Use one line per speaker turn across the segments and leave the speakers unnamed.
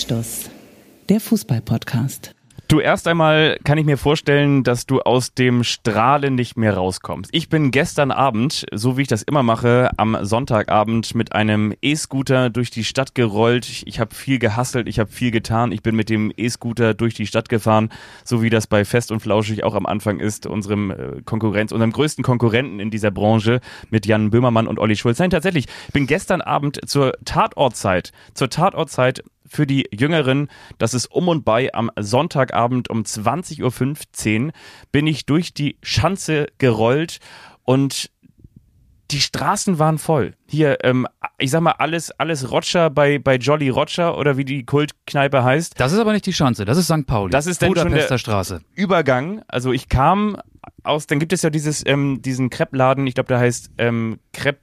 Anstoß, der Fußball-Podcast.
Du, erst einmal kann ich mir vorstellen, dass du aus dem Strahlen nicht mehr rauskommst. Ich bin gestern Abend, so wie ich das immer mache, am Sonntagabend mit einem E-Scooter durch die Stadt gerollt. Ich habe viel gehasselt, ich habe viel getan. Ich bin mit dem E-Scooter durch die Stadt gefahren, so wie das bei Fest und Flauschig auch am Anfang ist, unserem äh, Konkurrenz, unserem größten Konkurrenten in dieser Branche mit Jan Böhmermann und Olli Schulz. Nein, tatsächlich, ich bin gestern Abend zur Tatortzeit, zur Tatortzeit für die Jüngeren, das ist um und bei am Sonntagabend um 20.15 Uhr bin ich durch die Schanze gerollt und die Straßen waren voll. Hier, ähm, ich sag mal, alles, alles Roger bei, bei Jolly Roger oder wie die Kultkneipe heißt.
Das ist aber nicht die Schanze, das ist St. Pauli.
Das ist dann schon der
Straße.
Übergang. Also ich kam aus, dann gibt es ja dieses, ähm, diesen Crepe-Laden, ich glaube, der heißt ähm, Crepe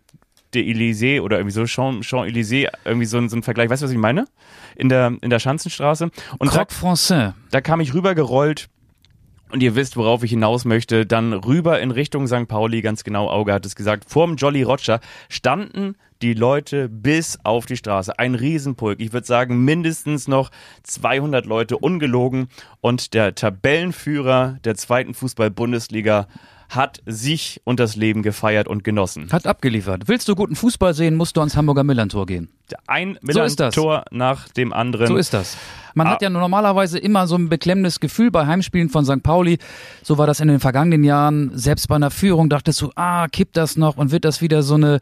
de Élysée oder irgendwie so Champs-Élysées, irgendwie so ein, so ein Vergleich. Weißt du, was ich meine? In der, in der Schanzenstraße.
Und Croque da, Français.
Da kam ich rübergerollt und ihr wisst, worauf ich hinaus möchte, dann rüber in Richtung St. Pauli, ganz genau, Auge hat es gesagt, vorm Jolly Roger standen die Leute bis auf die Straße. Ein Riesenpulk. Ich würde sagen, mindestens noch 200 Leute ungelogen. Und der Tabellenführer der zweiten Fußball-Bundesliga hat sich und das Leben gefeiert und genossen.
Hat abgeliefert. Willst du guten Fußball sehen, musst du ans Hamburger Millantor gehen.
Ein Millantor so nach dem anderen.
So ist das. Man ah. hat ja normalerweise immer so ein beklemmendes Gefühl bei Heimspielen von St. Pauli. So war das in den vergangenen Jahren. Selbst bei einer Führung dachtest du, ah, kippt das noch und wird das wieder so eine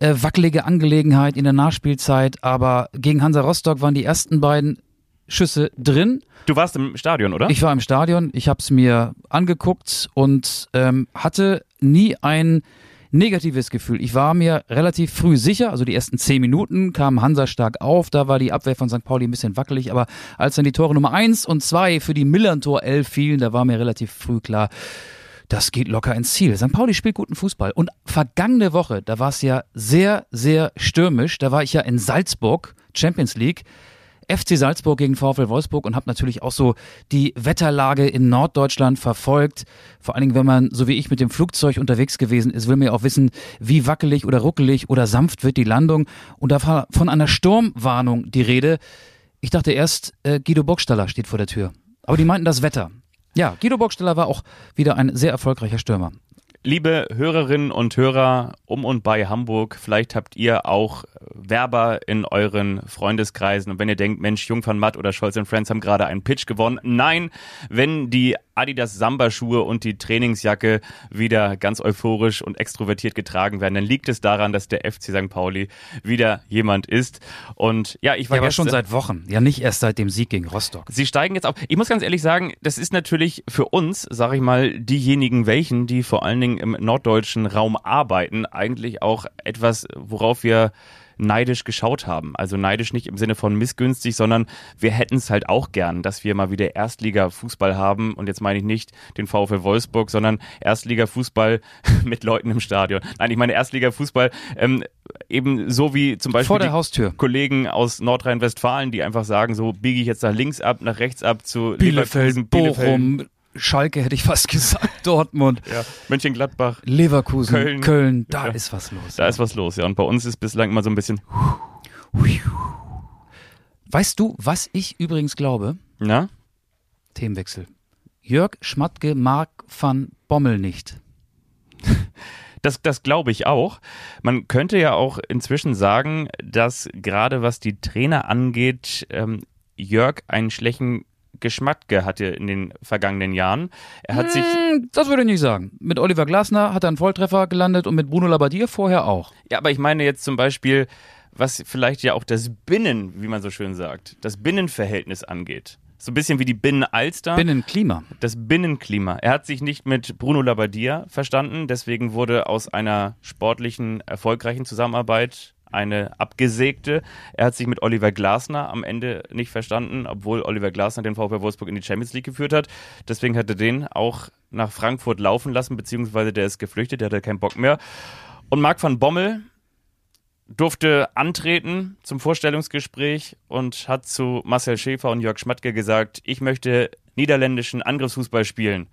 äh, wackelige Angelegenheit in der Nachspielzeit. Aber gegen Hansa Rostock waren die ersten beiden Schüsse drin.
Du warst im Stadion, oder?
Ich war im Stadion, ich habe es mir angeguckt und ähm, hatte nie ein negatives Gefühl. Ich war mir relativ früh sicher, also die ersten zehn Minuten kam Hansa stark auf, da war die Abwehr von St. Pauli ein bisschen wackelig, aber als dann die Tore Nummer eins und zwei für die Millantor 11 fielen, da war mir relativ früh klar, das geht locker ins Ziel. St. Pauli spielt guten Fußball. Und vergangene Woche, da war es ja sehr, sehr stürmisch. Da war ich ja in Salzburg, Champions League. FC Salzburg gegen VfL Wolfsburg und habe natürlich auch so die Wetterlage in Norddeutschland verfolgt. Vor allen Dingen, wenn man, so wie ich, mit dem Flugzeug unterwegs gewesen ist, will man ja auch wissen, wie wackelig oder ruckelig oder sanft wird die Landung. Und da war von einer Sturmwarnung die Rede. Ich dachte erst, äh, Guido Burgstaller steht vor der Tür. Aber die meinten das Wetter. Ja, Guido Burgstaller war auch wieder ein sehr erfolgreicher Stürmer.
Liebe Hörerinnen und Hörer um und bei Hamburg, vielleicht habt ihr auch Werber in euren Freundeskreisen und wenn ihr denkt, Mensch, Jung van Matt oder Scholz Friends haben gerade einen Pitch gewonnen. Nein, wenn die Adidas Samba-Schuhe und die Trainingsjacke wieder ganz euphorisch und extrovertiert getragen werden, dann liegt es daran, dass der FC St. Pauli wieder jemand ist. Und ja, ich war
ja, aber schon seit Wochen, ja nicht erst seit dem Sieg gegen Rostock.
Sie steigen jetzt auf. Ich muss ganz ehrlich sagen, das ist natürlich für uns, sag ich mal, diejenigen welchen, die vor allen Dingen im norddeutschen Raum arbeiten, eigentlich auch etwas, worauf wir neidisch geschaut haben. Also neidisch nicht im Sinne von missgünstig, sondern wir hätten es halt auch gern, dass wir mal wieder Erstliga-Fußball haben. Und jetzt meine ich nicht den VfL Wolfsburg, sondern Erstliga-Fußball mit Leuten im Stadion. Nein, ich meine Erstliga-Fußball ähm, eben so wie zum Beispiel
Vor der Haustür.
Kollegen aus Nordrhein-Westfalen, die einfach sagen, so biege ich jetzt nach links ab, nach rechts ab zu
Bielefeld, Bochum, Schalke hätte ich fast gesagt, Dortmund.
Ja, Mönchengladbach.
Leverkusen, Köln. Köln, da ja. ist was los.
Da ja. ist was los, ja. Und bei uns ist bislang immer so ein bisschen.
Weißt du, was ich übrigens glaube?
Na?
Themenwechsel. Jörg Schmatke mag van Bommel nicht.
Das, das glaube ich auch. Man könnte ja auch inzwischen sagen, dass gerade was die Trainer angeht, ähm, Jörg einen schlechten Geschmack hatte in den vergangenen Jahren. Er hat sich. Hm,
das würde ich nicht sagen. Mit Oliver Glasner hat er einen Volltreffer gelandet und mit Bruno Labbadia vorher auch.
Ja, aber ich meine jetzt zum Beispiel, was vielleicht ja auch das Binnen, wie man so schön sagt, das Binnenverhältnis angeht. So ein bisschen wie die Binnenalster.
Binnenklima.
Das Binnenklima. Er hat sich nicht mit Bruno Labbadia verstanden, deswegen wurde aus einer sportlichen, erfolgreichen Zusammenarbeit eine abgesägte. Er hat sich mit Oliver Glasner am Ende nicht verstanden, obwohl Oliver Glasner den VfB Wolfsburg in die Champions League geführt hat. Deswegen hat er den auch nach Frankfurt laufen lassen, beziehungsweise der ist geflüchtet, der hatte keinen Bock mehr. Und Marc van Bommel durfte antreten zum Vorstellungsgespräch und hat zu Marcel Schäfer und Jörg Schmatke gesagt, ich möchte niederländischen Angriffsfußball spielen.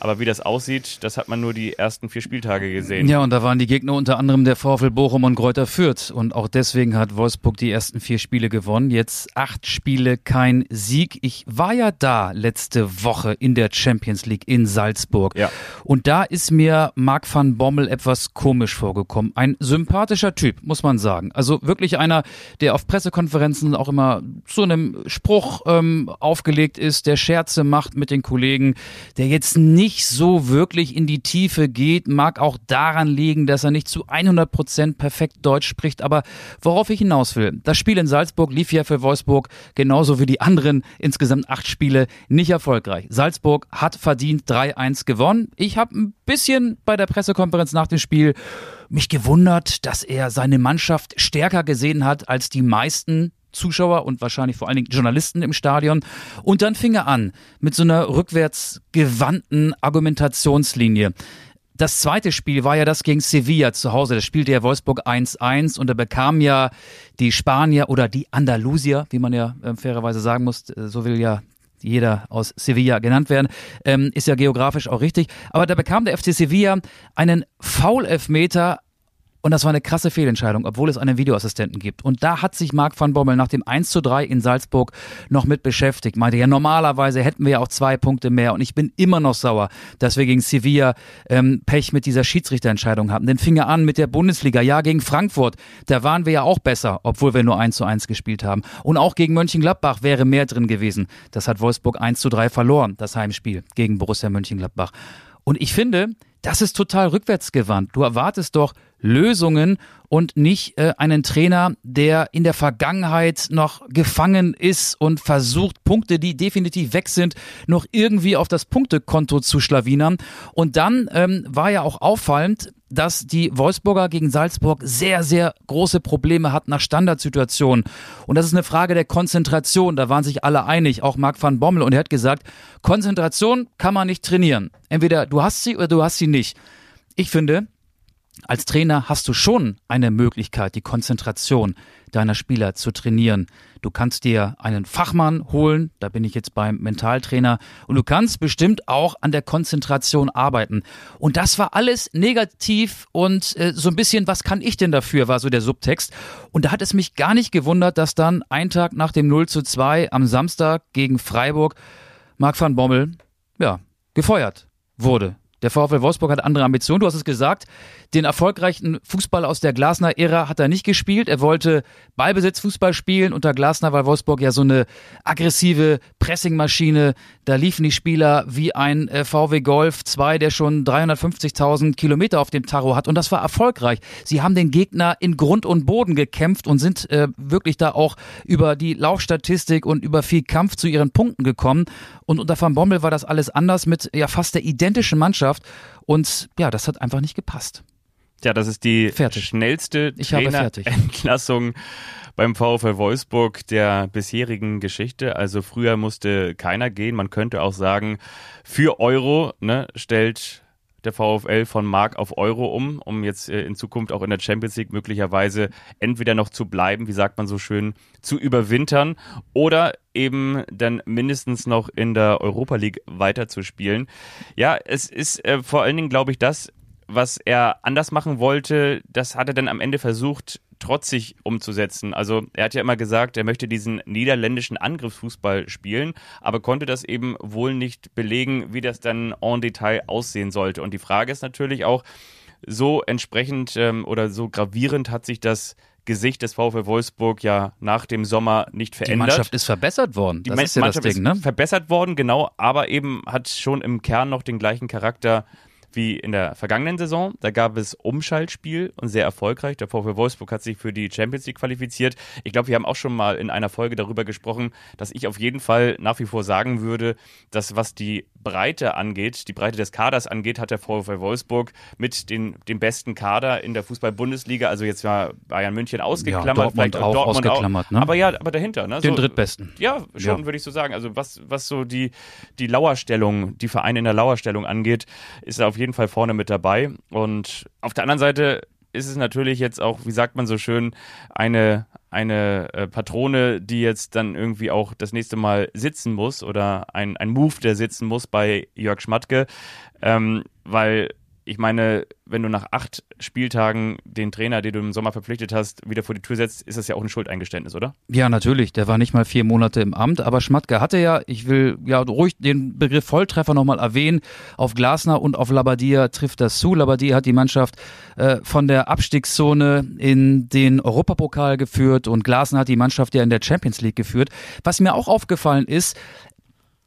Aber wie das aussieht, das hat man nur die ersten vier Spieltage gesehen.
Ja, und da waren die Gegner unter anderem der VfL Bochum und Kräuter Fürth. Und auch deswegen hat Wolfsburg die ersten vier Spiele gewonnen. Jetzt acht Spiele, kein Sieg. Ich war ja da letzte Woche in der Champions League in Salzburg.
Ja.
Und da ist mir Marc van Bommel etwas komisch vorgekommen. Ein sympathischer Typ, muss man sagen. Also wirklich einer, der auf Pressekonferenzen auch immer zu einem Spruch ähm, aufgelegt ist, der Scherze macht mit den Kollegen, der jetzt nicht so wirklich in die Tiefe geht, mag auch daran liegen, dass er nicht zu 100 Prozent perfekt Deutsch spricht. Aber worauf ich hinaus will, das Spiel in Salzburg lief ja für Wolfsburg genauso wie die anderen insgesamt acht Spiele nicht erfolgreich. Salzburg hat verdient 3-1 gewonnen. Ich habe ein bisschen bei der Pressekonferenz nach dem Spiel mich gewundert, dass er seine Mannschaft stärker gesehen hat als die meisten Zuschauer und wahrscheinlich vor allen Dingen Journalisten im Stadion. Und dann fing er an mit so einer rückwärtsgewandten Argumentationslinie. Das zweite Spiel war ja das gegen Sevilla zu Hause. Das spielte ja Wolfsburg 1-1 und da bekam ja die Spanier oder die Andalusier, wie man ja äh, fairerweise sagen muss, äh, so will ja jeder aus Sevilla genannt werden, ähm, ist ja geografisch auch richtig. Aber da bekam der FC Sevilla einen Foul-Elfmeter und das war eine krasse Fehlentscheidung, obwohl es einen Videoassistenten gibt. Und da hat sich Marc van Bommel nach dem 1 zu 3 in Salzburg noch mit beschäftigt. Meinte, ja, normalerweise hätten wir ja auch zwei Punkte mehr. Und ich bin immer noch sauer, dass wir gegen Sevilla ähm, Pech mit dieser Schiedsrichterentscheidung hatten. Den fing er an mit der Bundesliga. Ja, gegen Frankfurt. Da waren wir ja auch besser, obwohl wir nur 1 zu 1 gespielt haben. Und auch gegen Mönchengladbach wäre mehr drin gewesen. Das hat Wolfsburg 1 zu 3 verloren, das Heimspiel gegen Borussia Mönchengladbach. Und ich finde, das ist total rückwärtsgewandt. Du erwartest doch Lösungen und nicht äh, einen Trainer, der in der Vergangenheit noch gefangen ist und versucht, Punkte, die definitiv weg sind, noch irgendwie auf das Punktekonto zu schlawinern. Und dann ähm, war ja auch auffallend, dass die Wolfsburger gegen Salzburg sehr, sehr große Probleme hatten nach Standardsituationen. Und das ist eine Frage der Konzentration. Da waren sich alle einig, auch Marc van Bommel. Und er hat gesagt, Konzentration kann man nicht trainieren. Entweder du hast sie oder du hast sie nicht. Ich finde, als Trainer hast du schon eine Möglichkeit, die Konzentration deiner Spieler zu trainieren. Du kannst dir einen Fachmann holen, da bin ich jetzt beim Mentaltrainer, und du kannst bestimmt auch an der Konzentration arbeiten. Und das war alles negativ und äh, so ein bisschen, was kann ich denn dafür, war so der Subtext. Und da hat es mich gar nicht gewundert, dass dann ein Tag nach dem 0 zu 2 am Samstag gegen Freiburg Marc van Bommel, ja, gefeuert wurde. Der VfL Wolfsburg hat andere Ambitionen. Du hast es gesagt. Den erfolgreichen Fußball aus der Glasner-Ära hat er nicht gespielt. Er wollte Ballbesitz-Fußball spielen. Unter Glasner war Wolfsburg ja so eine aggressive Pressingmaschine. Da liefen die Spieler wie ein äh, VW Golf 2, der schon 350.000 Kilometer auf dem Tarot hat. Und das war erfolgreich. Sie haben den Gegner in Grund und Boden gekämpft und sind äh, wirklich da auch über die Laufstatistik und über viel Kampf zu ihren Punkten gekommen. Und unter Van Bommel war das alles anders mit ja fast der identischen Mannschaft. Und ja, das hat einfach nicht gepasst.
Ja, das ist die
Fertig.
schnellste
Ich habe fertig.
Entlassung beim VfL Wolfsburg der bisherigen Geschichte. Also früher musste keiner gehen. Man könnte auch sagen, für Euro ne, stellt der VfL von Mark auf Euro um, um jetzt äh, in Zukunft auch in der Champions League möglicherweise entweder noch zu bleiben, wie sagt man so schön, zu überwintern oder eben dann mindestens noch in der Europa League weiterzuspielen. Ja, es ist äh, vor allen Dingen, glaube ich, das, was er anders machen wollte, das hat er dann am Ende versucht, trotzig umzusetzen. Also er hat ja immer gesagt, er möchte diesen niederländischen Angriffsfußball spielen, aber konnte das eben wohl nicht belegen, wie das dann en Detail aussehen sollte. Und die Frage ist natürlich auch, so entsprechend ähm, oder so gravierend hat sich das Gesicht des VfL Wolfsburg ja nach dem Sommer nicht
Die
verändert.
Mannschaft ist verbessert worden.
Die
Das
Man-
ist ja das
Mannschaft
Ding, ne?
ist verbessert worden, genau, aber eben hat schon im Kern noch den gleichen Charakter wie in der vergangenen Saison. Da gab es Umschaltspiel und sehr erfolgreich. Der VfL Wolfsburg hat sich für die Champions League qualifiziert. Ich glaube, wir haben auch schon mal in einer Folge darüber gesprochen, dass ich auf jeden Fall nach wie vor sagen würde, dass was die Breite angeht, die Breite des Kaders angeht, hat der VfL Wolfsburg mit den, dem besten Kader in der Fußball-Bundesliga, also jetzt war Bayern München ausgeklammert,
Dortmund
vielleicht
auch ausgeklammert, ne?
Aber ja, aber dahinter, ne?
Den
So-
drittbesten.
ja, schon
Ja.
würde ich so sagen. Also was, was so die, die Lauerstellung, die Vereine in der Lauerstellung angeht, ist er auf jeden Fall vorne mit dabei. Und auf der anderen Seite ist es natürlich jetzt auch, wie sagt man so schön, eine, eine äh, Patrone, die jetzt dann irgendwie auch das nächste Mal sitzen muss oder ein, ein Move, der sitzen muss bei Jörg Schmatke, ähm, weil ich meine, wenn du nach acht Spieltagen den Trainer, den du im Sommer verpflichtet hast, wieder vor die Tür setzt, ist das ja auch ein Schuldeingeständnis, oder?
Ja, natürlich. Der war nicht mal vier Monate im Amt, aber Schmatke hatte ja, ich will ja ruhig den Begriff Volltreffer nochmal erwähnen, auf Glasner und auf Labadia trifft das zu. Labadia hat die Mannschaft äh, von der Abstiegszone in den Europapokal geführt und Glasner hat die Mannschaft ja in der Champions League geführt. Was mir auch aufgefallen ist,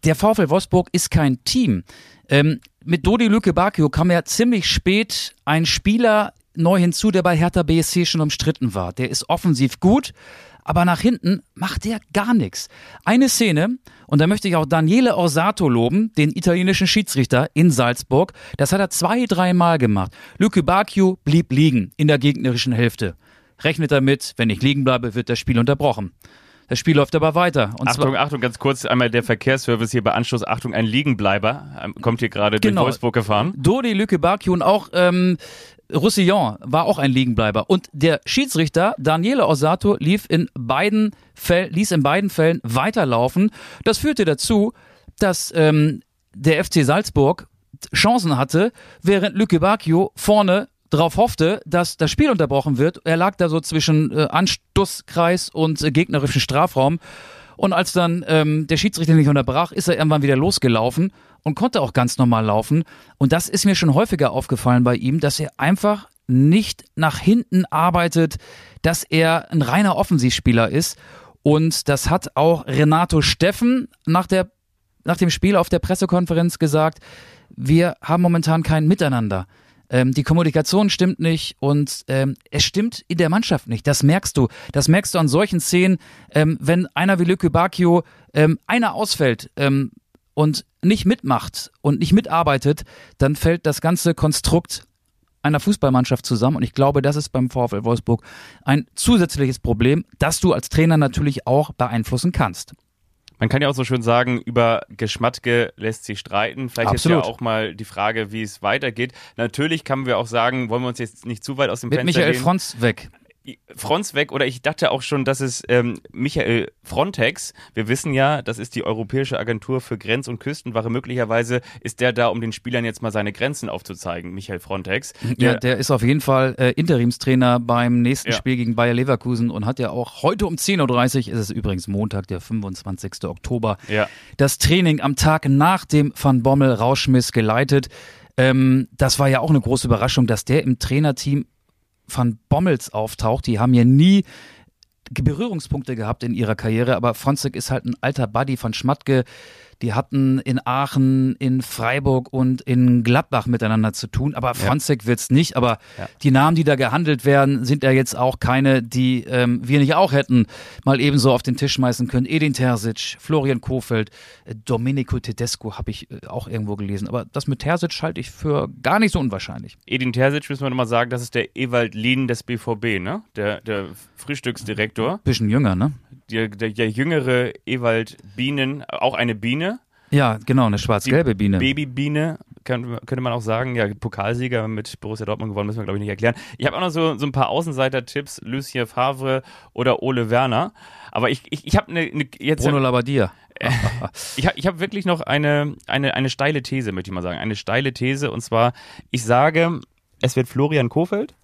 der VfL Wolfsburg ist kein Team. Ähm, mit Dodi Lücke Bakio kam ja ziemlich spät ein Spieler neu hinzu, der bei Hertha BSC schon umstritten war. Der ist offensiv gut, aber nach hinten macht er gar nichts. Eine Szene, und da möchte ich auch Daniele Orsato loben, den italienischen Schiedsrichter in Salzburg. Das hat er zwei, dreimal gemacht. Lücke Bakio blieb liegen in der gegnerischen Hälfte. Rechnet damit, wenn ich liegen bleibe, wird das Spiel unterbrochen. Das Spiel läuft aber weiter.
Und Achtung, Achtung, ganz kurz einmal der Verkehrsservice hier bei Anschluss. Achtung, ein Liegenbleiber ähm, kommt hier gerade genau. durch Wolfsburg gefahren.
Dodi Lücke und auch ähm, Roussillon war auch ein Liegenbleiber. Und der Schiedsrichter Daniele Osato lief in beiden Fällen, ließ in beiden Fällen weiterlaufen. Das führte dazu, dass ähm, der FC Salzburg Chancen hatte, während Lücke Bacchio vorne darauf hoffte, dass das Spiel unterbrochen wird. Er lag da so zwischen äh, Anstoßkreis und äh, gegnerischen Strafraum. Und als dann ähm, der Schiedsrichter nicht unterbrach, ist er irgendwann wieder losgelaufen und konnte auch ganz normal laufen. Und das ist mir schon häufiger aufgefallen bei ihm, dass er einfach nicht nach hinten arbeitet, dass er ein reiner Offensivspieler ist. Und das hat auch Renato Steffen nach, der, nach dem Spiel auf der Pressekonferenz gesagt. Wir haben momentan kein Miteinander. Ähm, die Kommunikation stimmt nicht und ähm, es stimmt in der Mannschaft nicht. Das merkst du. Das merkst du an solchen Szenen, ähm, wenn einer wie Lücke Bacchio ähm, einer ausfällt ähm, und nicht mitmacht und nicht mitarbeitet, dann fällt das ganze Konstrukt einer Fußballmannschaft zusammen. Und ich glaube, das ist beim VfL Wolfsburg ein zusätzliches Problem, das du als Trainer natürlich auch beeinflussen kannst.
Man kann ja auch so schön sagen, über Geschmatke lässt sich streiten. Vielleicht Absolut. ist ja auch mal die Frage, wie es weitergeht. Natürlich kann wir auch sagen, wollen wir uns jetzt nicht zu weit aus dem
Mit
Fenster
Michael
gehen.
Franz weg.
Fronts weg oder ich dachte auch schon, dass es ähm, Michael Frontex, wir wissen ja, das ist die Europäische Agentur für Grenz- und Küstenwache, möglicherweise ist der da, um den Spielern jetzt mal seine Grenzen aufzuzeigen, Michael Frontex.
Ja, der ist auf jeden Fall äh, Interimstrainer beim nächsten ja. Spiel gegen Bayer Leverkusen und hat ja auch heute um 10.30 Uhr, ist es übrigens Montag, der 25. Oktober, ja. das Training am Tag nach dem Van Bommel Rauschmiss geleitet. Ähm, das war ja auch eine große Überraschung, dass der im Trainerteam van Bommels auftaucht. Die haben ja nie Berührungspunkte gehabt in ihrer Karriere, aber Fronzek ist halt ein alter Buddy von Schmatke. Die hatten in Aachen, in Freiburg und in Gladbach miteinander zu tun, aber Fronzek ja. wird's nicht. Aber ja. die Namen, die da gehandelt werden, sind ja jetzt auch keine, die ähm, wir nicht auch hätten mal ebenso auf den Tisch schmeißen können. Edin Terzic, Florian Kofeld, äh, Domenico Tedesco habe ich äh, auch irgendwo gelesen. Aber das mit Terzic halte ich für gar nicht so unwahrscheinlich.
Edin Terzic müssen wir nochmal sagen, das ist der Ewald Lien des BVB, ne? Der, der Frühstücksdirektor.
Bisschen jünger, ne?
Der, der, der jüngere Ewald Bienen, auch eine Biene.
Ja, genau, eine schwarz-gelbe Biene.
Babybiene, könnte, könnte man auch sagen. Ja, Pokalsieger mit Borussia Dortmund gewonnen, müssen wir, glaube ich, nicht erklären. Ich habe auch noch so, so ein paar Außenseiter-Tipps, Lucien Favre oder Ole Werner. Aber ich, ich, ich habe eine, eine
jetzt. Bruno Labbadia.
ich habe ich hab wirklich noch eine, eine, eine steile These, möchte ich mal sagen. Eine steile These. Und zwar, ich sage, es wird Florian Kofeld.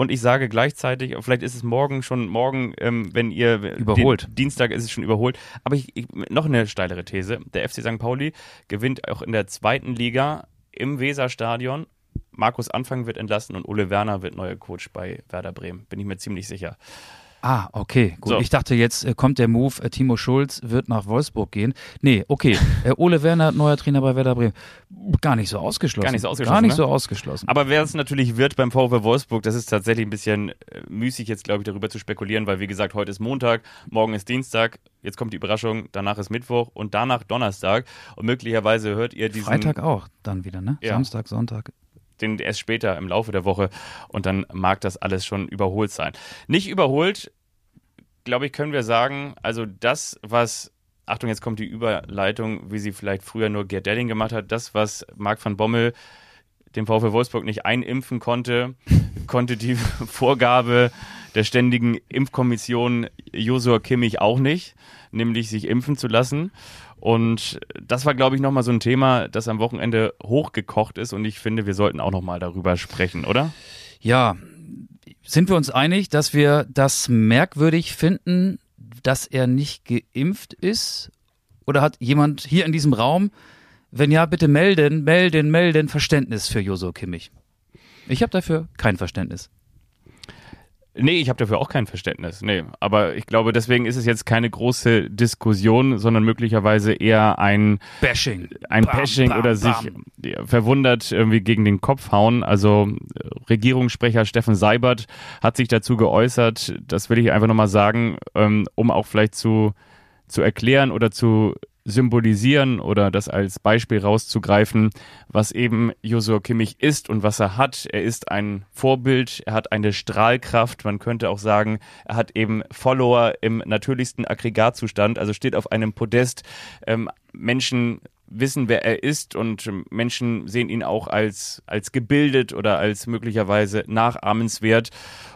Und ich sage gleichzeitig, vielleicht ist es morgen schon, morgen, ähm, wenn ihr.
Überholt.
Dienstag ist es schon überholt. Aber ich, ich, noch eine steilere These. Der FC St. Pauli gewinnt auch in der zweiten Liga im Weserstadion. Markus Anfang wird entlassen und Ole Werner wird neuer Coach bei Werder Bremen. Bin ich mir ziemlich sicher.
Ah, okay, gut. So. Ich dachte, jetzt äh, kommt der Move, äh, Timo Schulz wird nach Wolfsburg gehen. Nee, okay. äh, Ole Werner, neuer Trainer bei Werder Bremen. Gar nicht so ausgeschlossen.
Gar nicht so ausgeschlossen.
Gar nicht
ne?
so ausgeschlossen.
Aber wer es natürlich wird beim VfW Wolfsburg, das ist tatsächlich ein bisschen müßig jetzt, glaube ich, darüber zu spekulieren, weil wie gesagt, heute ist Montag, morgen ist Dienstag, jetzt kommt die Überraschung, danach ist Mittwoch und danach Donnerstag. Und möglicherweise hört ihr diesen.
Freitag auch dann wieder, ne? Ja. Samstag, Sonntag
den erst später im Laufe der Woche und dann mag das alles schon überholt sein. Nicht überholt glaube ich, können wir sagen, also das, was Achtung, jetzt kommt die Überleitung, wie sie vielleicht früher nur Gerd Delling gemacht hat. Das, was Marc van Bommel dem VfL Wolfsburg nicht einimpfen konnte, konnte die Vorgabe der ständigen Impfkommission Josua Kimmich auch nicht, nämlich sich impfen zu lassen. Und das war, glaube ich, nochmal so ein Thema, das am Wochenende hochgekocht ist. Und ich finde, wir sollten auch nochmal darüber sprechen, oder?
Ja, sind wir uns einig, dass wir das merkwürdig finden, dass er nicht geimpft ist? Oder hat jemand hier in diesem Raum, wenn ja, bitte melden, melden, melden, Verständnis für Joso Kimmich? Ich habe dafür kein Verständnis.
Nee, ich habe dafür auch kein Verständnis. Nee, aber ich glaube, deswegen ist es jetzt keine große Diskussion, sondern möglicherweise eher ein
Bashing.
Ein bam, Bashing bam, oder sich verwundert irgendwie gegen den Kopf hauen. Also Regierungssprecher Steffen Seibert hat sich dazu geäußert. Das will ich einfach nochmal sagen, ähm, um auch vielleicht zu, zu erklären oder zu symbolisieren oder das als Beispiel rauszugreifen, was eben Josua Kimmich ist und was er hat. Er ist ein Vorbild, er hat eine Strahlkraft, man könnte auch sagen, er hat eben Follower im natürlichsten Aggregatzustand, also steht auf einem Podest. Ähm, Menschen wissen, wer er ist und Menschen sehen ihn auch als, als gebildet oder als möglicherweise nachahmenswert.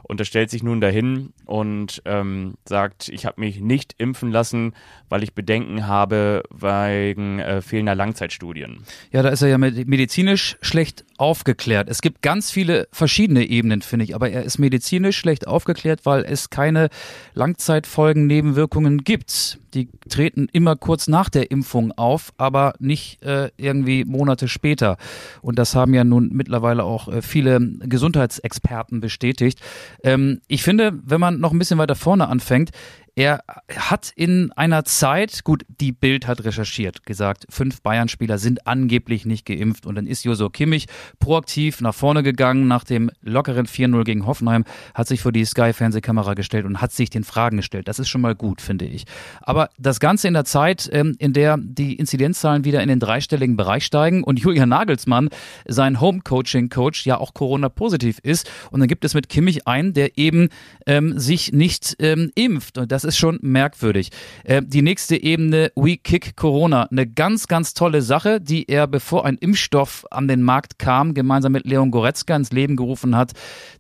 Und er stellt sich nun dahin und ähm, sagt, ich habe mich nicht impfen lassen, weil ich Bedenken habe wegen äh, fehlender Langzeitstudien.
Ja, da ist er ja medizinisch schlecht aufgeklärt. Es gibt ganz viele verschiedene Ebenen, finde ich, aber er ist medizinisch schlecht aufgeklärt, weil es keine Langzeitfolgen, Nebenwirkungen gibt. Die treten immer kurz nach der Impfung auf, aber nicht äh, irgendwie Monate später. Und das haben ja nun mittlerweile auch äh, viele Gesundheitsexperten bestätigt. Ähm, ich finde, wenn man noch ein bisschen weiter vorne anfängt, er hat in einer Zeit, gut, die Bild hat recherchiert, gesagt, fünf Bayern-Spieler sind angeblich nicht geimpft und dann ist Joso Kimmich proaktiv nach vorne gegangen nach dem lockeren 4-0 gegen Hoffenheim, hat sich vor die Sky-Fernsehkamera gestellt und hat sich den Fragen gestellt. Das ist schon mal gut, finde ich. Aber das Ganze in der Zeit, ähm, in der die Inzidenzzahlen wieder in den dreistelligen Bereich steigen und Julian Nagelsmann, sein Home-Coaching-Coach, ja auch Corona-positiv ist und dann gibt es mit Kimmich einen, der eben ähm, sich nicht ähm, impft und das das ist schon merkwürdig. Äh, die nächste Ebene, We Kick Corona. Eine ganz, ganz tolle Sache, die er, bevor ein Impfstoff an den Markt kam, gemeinsam mit Leon Goretzka ins Leben gerufen hat.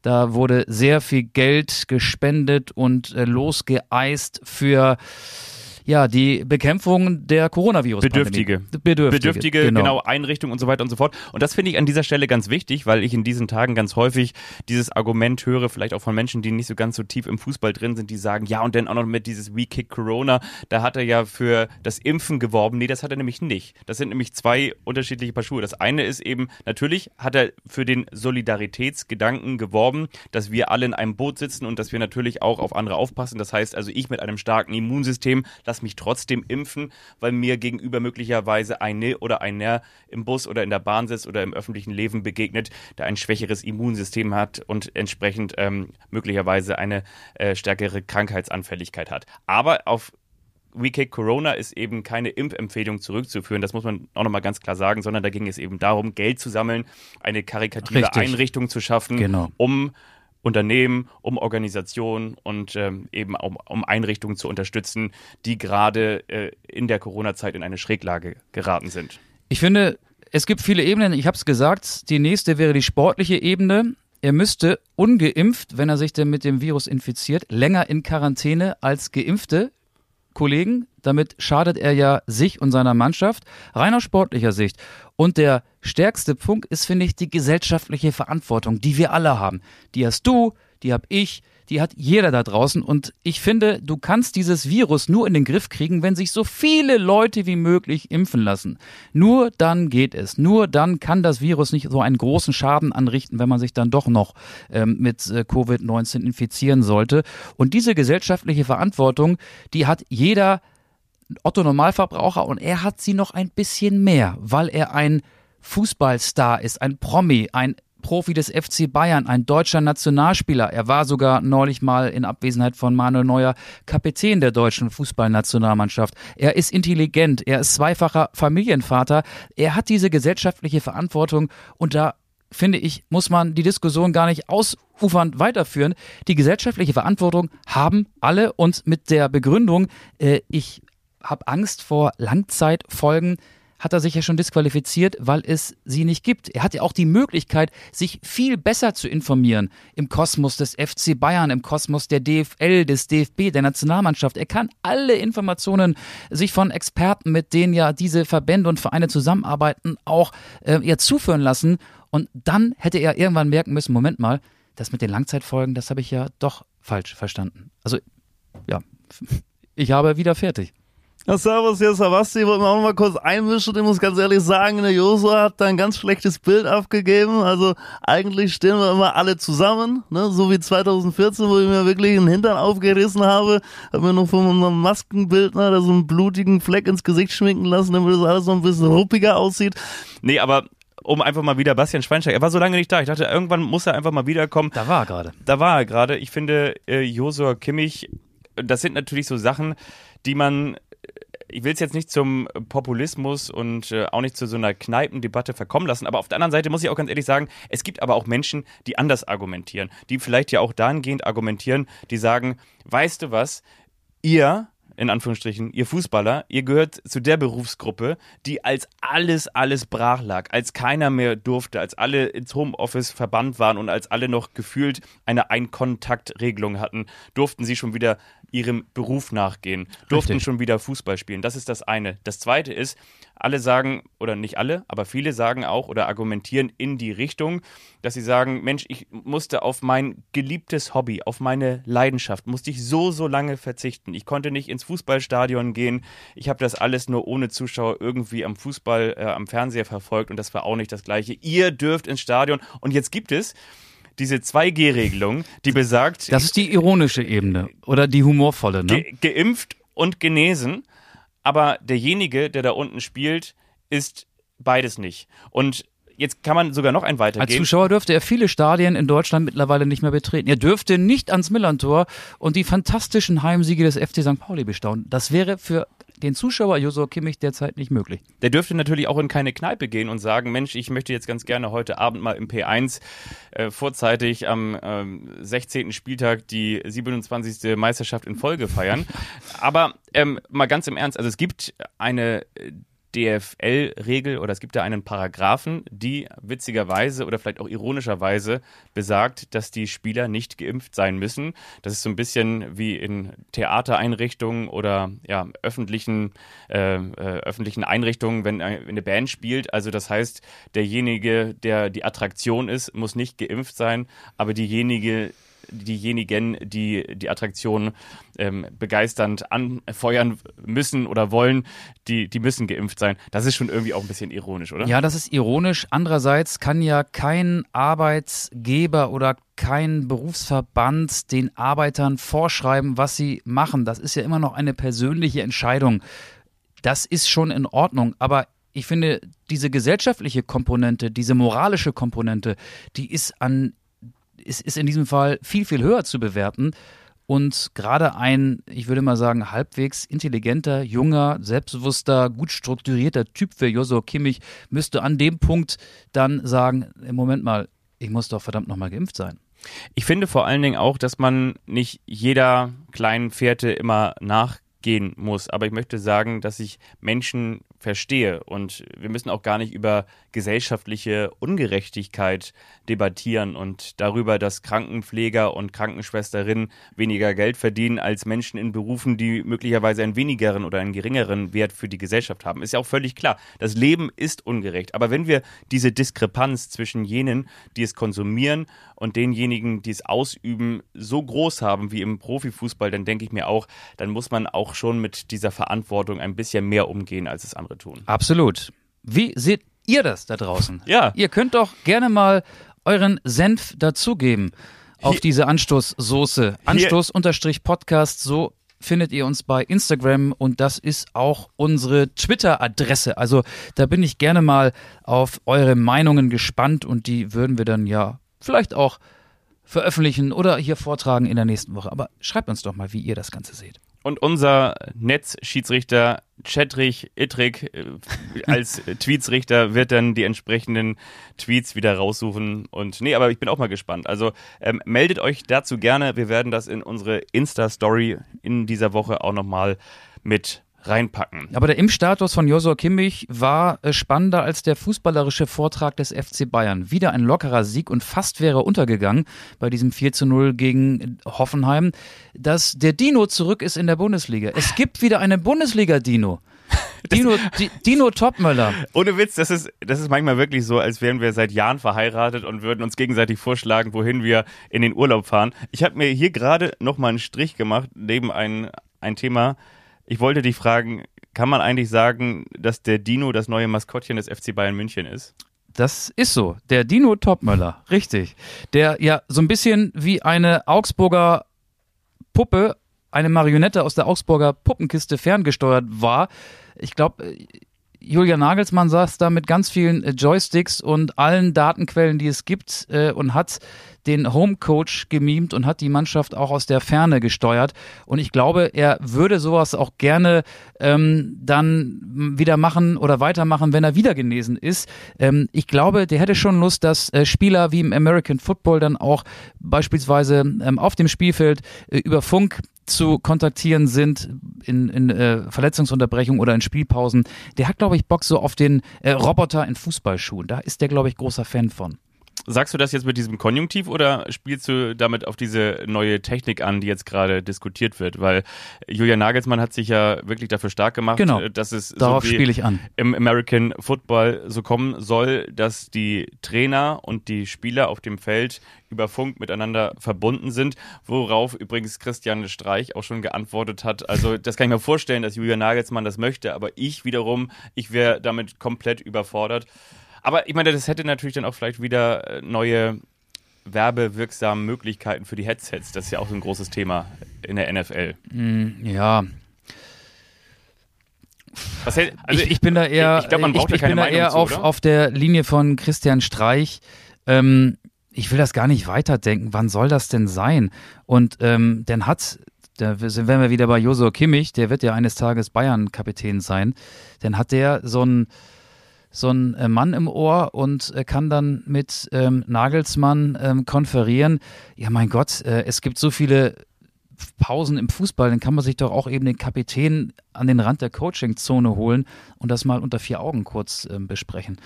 Da wurde sehr viel Geld gespendet und äh, losgeeist für ja, die Bekämpfung der Coronavirus.
Bedürftige.
Bedürftige,
Bedürftige genau. genau, Einrichtungen und so weiter und so fort. Und das finde ich an dieser Stelle ganz wichtig, weil ich in diesen Tagen ganz häufig dieses Argument höre, vielleicht auch von Menschen, die nicht so ganz so tief im Fußball drin sind, die sagen, ja, und dann auch noch mit dieses We Kick Corona, da hat er ja für das Impfen geworben. Nee, das hat er nämlich nicht. Das sind nämlich zwei unterschiedliche Paar Schuhe. Das eine ist eben, natürlich hat er für den Solidaritätsgedanken geworben, dass wir alle in einem Boot sitzen und dass wir natürlich auch auf andere aufpassen. Das heißt also, ich mit einem starken Immunsystem, lass mich trotzdem impfen, weil mir gegenüber möglicherweise eine oder einer im Bus oder in der Bahn sitzt oder im öffentlichen Leben begegnet, der ein schwächeres Immunsystem hat und entsprechend ähm, möglicherweise eine äh, stärkere Krankheitsanfälligkeit hat. Aber auf WeKick Corona ist eben keine Impfempfehlung zurückzuführen, das muss man auch nochmal ganz klar sagen, sondern da ging es eben darum, Geld zu sammeln, eine karikative Richtig. Einrichtung zu schaffen, genau. um Unternehmen, um Organisationen und ähm, eben um, um, Einrichtungen zu unterstützen, die gerade äh, in der Corona-Zeit in eine Schräglage geraten sind.
Ich finde, es gibt viele Ebenen. Ich habe es gesagt, die nächste wäre die sportliche Ebene. Er müsste ungeimpft, wenn er sich denn mit dem Virus infiziert, länger in Quarantäne als Geimpfte Kollegen. Damit schadet er ja sich und seiner Mannschaft, rein aus sportlicher Sicht. Und der stärkste Punkt ist, finde ich, die gesellschaftliche Verantwortung, die wir alle haben. Die hast du, die habe ich, die hat jeder da draußen. Und ich finde, du kannst dieses Virus nur in den Griff kriegen, wenn sich so viele Leute wie möglich impfen lassen. Nur dann geht es. Nur dann kann das Virus nicht so einen großen Schaden anrichten, wenn man sich dann doch noch ähm, mit äh, Covid-19 infizieren sollte. Und diese gesellschaftliche Verantwortung, die hat jeder Otto Normalverbraucher und er hat sie noch ein bisschen mehr, weil er ein Fußballstar ist, ein Promi, ein Profi des FC Bayern, ein deutscher Nationalspieler. Er war sogar neulich mal in Abwesenheit von Manuel Neuer Kapitän der deutschen Fußballnationalmannschaft. Er ist intelligent, er ist zweifacher Familienvater. Er hat diese gesellschaftliche Verantwortung und da finde ich, muss man die Diskussion gar nicht ausufernd weiterführen. Die gesellschaftliche Verantwortung haben alle und mit der Begründung, äh, ich habe Angst vor Langzeitfolgen, hat er sich ja schon disqualifiziert, weil es sie nicht gibt. Er hat ja auch die Möglichkeit, sich viel besser zu informieren im Kosmos des FC Bayern, im Kosmos der DFL, des DFB, der Nationalmannschaft. Er kann alle Informationen sich von Experten, mit denen ja diese Verbände und Vereine zusammenarbeiten, auch äh, ihr zuführen lassen. Und dann hätte er irgendwann merken müssen, Moment mal, das mit den Langzeitfolgen, das habe ich ja doch falsch verstanden. Also, ja, ich habe wieder fertig.
Ja, servus, hier ist Savasti. Ich wollte mir auch noch mal kurz einmischen. Ich muss ganz ehrlich sagen, der Josua hat da ein ganz schlechtes Bild abgegeben. Also eigentlich stehen wir immer alle zusammen, ne? so wie 2014, wo ich mir wirklich den Hintern aufgerissen habe. Hab mir noch von unserem Maskenbildner da so einen blutigen Fleck ins Gesicht schminken lassen, damit das alles so ein bisschen ruppiger aussieht.
Nee, aber um einfach mal wieder Bastian Schweinsteiger. Er war so lange nicht da. Ich dachte, irgendwann muss er einfach mal wiederkommen.
Da war er gerade.
Da war er gerade. Ich finde, äh, Josua Kimmich, das sind natürlich so Sachen, die man ich will es jetzt nicht zum Populismus und äh, auch nicht zu so einer Kneipendebatte verkommen lassen, aber auf der anderen Seite muss ich auch ganz ehrlich sagen, es gibt aber auch Menschen, die anders argumentieren, die vielleicht ja auch dahingehend argumentieren, die sagen, weißt du was, ihr in Anführungsstrichen, ihr Fußballer, ihr gehört zu der Berufsgruppe, die als alles, alles brach lag, als keiner mehr durfte, als alle ins Homeoffice verbannt waren und als alle noch gefühlt eine Einkontaktregelung hatten, durften sie schon wieder ihrem Beruf nachgehen, durften
Richtig.
schon wieder Fußball spielen. Das ist das eine. Das zweite ist, alle sagen, oder nicht alle, aber viele sagen auch oder argumentieren in die Richtung, dass sie sagen, Mensch, ich musste auf mein geliebtes Hobby, auf meine Leidenschaft, musste ich so, so lange verzichten. Ich konnte nicht ins Fußballstadion gehen. Ich habe das alles nur ohne Zuschauer irgendwie am Fußball, äh, am Fernseher verfolgt und das war auch nicht das Gleiche. Ihr dürft ins Stadion und jetzt gibt es diese 2G-Regelung, die besagt,
Das ist die ironische Ebene oder die humorvolle, ne?
ge geimpft und genesen, aber derjenige, der da unten spielt, ist beides nicht. Und jetzt kann man sogar noch ein
Als
weitergehen.
Zuschauer dürfte er viele Stadien in Deutschland mittlerweile nicht mehr betreten. Er dürfte nicht ans Millantor und die fantastischen Heimsiege des FC St. Pauli bestaunen. Das wäre für den Zuschauer Josua Kimmich derzeit nicht möglich.
Der dürfte natürlich auch in keine Kneipe gehen und sagen, Mensch, ich möchte jetzt ganz gerne heute Abend mal im P1 äh, vorzeitig am ähm, 16. Spieltag die 27. Meisterschaft in Folge feiern. Aber ähm, mal ganz im Ernst, also es gibt eine äh, DFL-Regel oder es gibt da einen Paragraphen, die witzigerweise oder vielleicht auch ironischerweise besagt, dass die Spieler nicht geimpft sein müssen. Das ist so ein bisschen wie in Theatereinrichtungen oder ja, öffentlichen, äh, äh, öffentlichen Einrichtungen, wenn eine, Band spielt. Also das heißt, derjenige, der die Attraktion ist, muss nicht geimpft sein, aber diejenige, diejenigen, die die Attraktion ähm, begeisternd anfeuern müssen oder wollen, die, die müssen geimpft sein. Das ist schon irgendwie auch ein bisschen ironisch, oder?
Ja, das ist ironisch. Andererseits kann ja kein Arbeitsgeber oder kein Berufsverband den Arbeitern vorschreiben, was sie machen. Das ist ja immer noch eine persönliche Entscheidung. Das ist schon in Ordnung, aber ich finde, diese gesellschaftliche Komponente, diese moralische Komponente, die ist an ist, ist in diesem Fall viel, viel höher zu bewerten. Und gerade ein, ich würde mal sagen, halbwegs intelligenter, junger, selbstbewusster, gut strukturierter Typ für Joso Kimmich müsste an dem Punkt dann sagen, Moment mal, ich muss doch verdammt nochmal geimpft sein.
Ich finde vor allen Dingen auch, dass man nicht jeder kleinen Fährte immer nachgehen muss. Aber ich möchte sagen, dass ich Menschen verstehe und wir müssen auch gar nicht über gesellschaftliche Ungerechtigkeit debattieren und darüber, dass Krankenpfleger und Krankenschwesterinnen weniger Geld verdienen als Menschen in Berufen, die möglicherweise einen wenigeren oder einen geringeren Wert für die Gesellschaft haben. Ist ja auch völlig klar. Das Leben ist ungerecht. Aber wenn wir diese Diskrepanz zwischen jenen, die es konsumieren und denjenigen, die es ausüben, so groß haben wie im Profifußball, dann denke ich mir auch, dann muss man auch schon mit dieser Verantwortung ein bisschen mehr umgehen, als es andere tun.
Absolut. Wie seht ihr das da draußen?
Ja.
Ihr könnt doch gerne mal euren Senf dazugeben auf
Hier-
diese Anstoßsoße. Anstoß-Podcast, so findet ihr uns bei Instagram und das ist auch unsere Twitter-Adresse. Also da bin ich gerne mal auf eure Meinungen gespannt und die würden wir dann ja vielleicht auch veröffentlichen oder hier vortragen in der nächsten Woche. Aber schreibt uns doch mal, wie ihr das Ganze seht.
Und unser Netzschiedsrichter Cedric Ittrich äh, als Tweetsrichter wird dann die entsprechenden Tweets wieder raussuchen. Und nee, aber ich bin auch mal gespannt. Also ähm, meldet euch dazu gerne. Wir werden das in unsere Insta-Story in dieser Woche auch nochmal mit reinpacken.
Aber der Impfstatus von Josua Kimmich war äh, spannender als der fußballerische Vortrag des FC Bayern. Wieder ein lockerer Sieg und fast wäre untergegangen bei diesem 4 zu 0 gegen Hoffenheim, dass der Dino zurück ist in der Bundesliga. Es gibt wieder einen Bundesliga-Dino. Dino, Di- Dino Topmöller.
Ohne Witz, das ist, das ist manchmal wirklich so, als wären wir seit Jahren verheiratet und würden uns gegenseitig vorschlagen, wohin wir in den Urlaub fahren. Ich habe mir hier gerade nochmal einen Strich gemacht, neben ein, ein Thema. Ich wollte dich fragen, kann man eigentlich sagen, dass der Dino das neue Maskottchen des FC Bayern München ist?
Das ist so. Der Dino Topmöller, richtig. Der ja so ein bisschen wie eine Augsburger Puppe, eine Marionette aus der Augsburger Puppenkiste ferngesteuert war. Ich glaube, Julian Nagelsmann saß da mit ganz vielen äh, Joysticks und allen Datenquellen, die es gibt, äh, und hat den Homecoach gemimt und hat die Mannschaft auch aus der Ferne gesteuert. Und ich glaube, er würde sowas auch gerne ähm, dann wieder machen oder weitermachen, wenn er wieder genesen ist. Ähm, ich glaube, der hätte schon Lust, dass äh, Spieler wie im American Football dann auch beispielsweise ähm, auf dem Spielfeld äh, über Funk zu kontaktieren sind in, in äh, Verletzungsunterbrechung oder in Spielpausen. Der hat, glaube ich, Bock so auf den äh, Roboter in Fußballschuhen. Da ist der, glaube ich, großer Fan von.
Sagst du das jetzt mit diesem Konjunktiv oder spielst du damit auf diese neue Technik an, die jetzt gerade diskutiert wird? Weil Julian Nagelsmann hat sich ja wirklich dafür stark gemacht,
Genau.
äh, dass es
Darauf
so
spiele ich an.
im American Football so kommen soll, dass die Trainer und die Spieler auf dem Feld über Funk miteinander verbunden sind, worauf übrigens Christian Streich auch schon geantwortet hat. Also das kann ich mir vorstellen, dass Julian Nagelsmann das möchte, aber ich wiederum, ich wäre damit komplett überfordert. Aber ich meine, das hätte natürlich dann auch vielleicht wieder äh, neue werbewirksame Möglichkeiten für die Headsets. Das ist ja auch so ein großes Thema in der NFL.
Ja,
Was hält, also
ich, ich bin da eher,
ich glaube, man braucht
ich,
da
ich bin da
Meinung
eher
zu,
auf, auf der Linie von Christian Streich. Ähm, ich will das gar nicht weiterdenken. Wann soll das denn sein? Und ähm, dann hat, da sind wir wieder bei Josua Kimmich, der wird ja eines Tages Bayern-Kapitän sein. Dann hat der so ein so ein äh, Mann im Ohr und äh, kann dann mit ähm, Nagelsmann ähm, konferieren. Ja, mein Gott, äh, es gibt so viele Pausen im Fußball, dann kann man sich doch auch eben den Kapitän an den Rand der Coachingzone holen und das mal unter vier Augen kurz ähm, besprechen.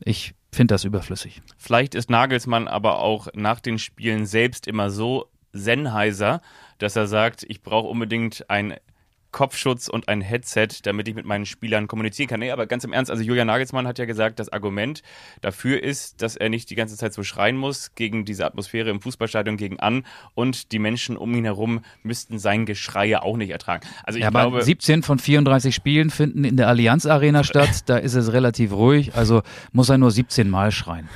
Ich finde das überflüssig.
Vielleicht ist Nagelsmann aber auch nach den Spielen selbst immer so Sennheiser, dass er sagt, ich brauche unbedingt ein Kopfschutz und ein Headset, damit ich mit meinen Spielern kommunizieren kann. Nee, aber ganz im Ernst, also Julian Nagelsmann hat ja gesagt, das Argument dafür ist, dass er nicht die ganze Zeit so schreien muss gegen diese Atmosphäre im Fußballstadion gegen an und die Menschen um ihn herum müssten sein Geschrei ja auch nicht ertragen. Also ich
ja, aber
glaube,
17 von 34 Spielen finden in der Allianz Arena statt. Da ist es relativ ruhig. Also muss er nur 17 Mal schreien.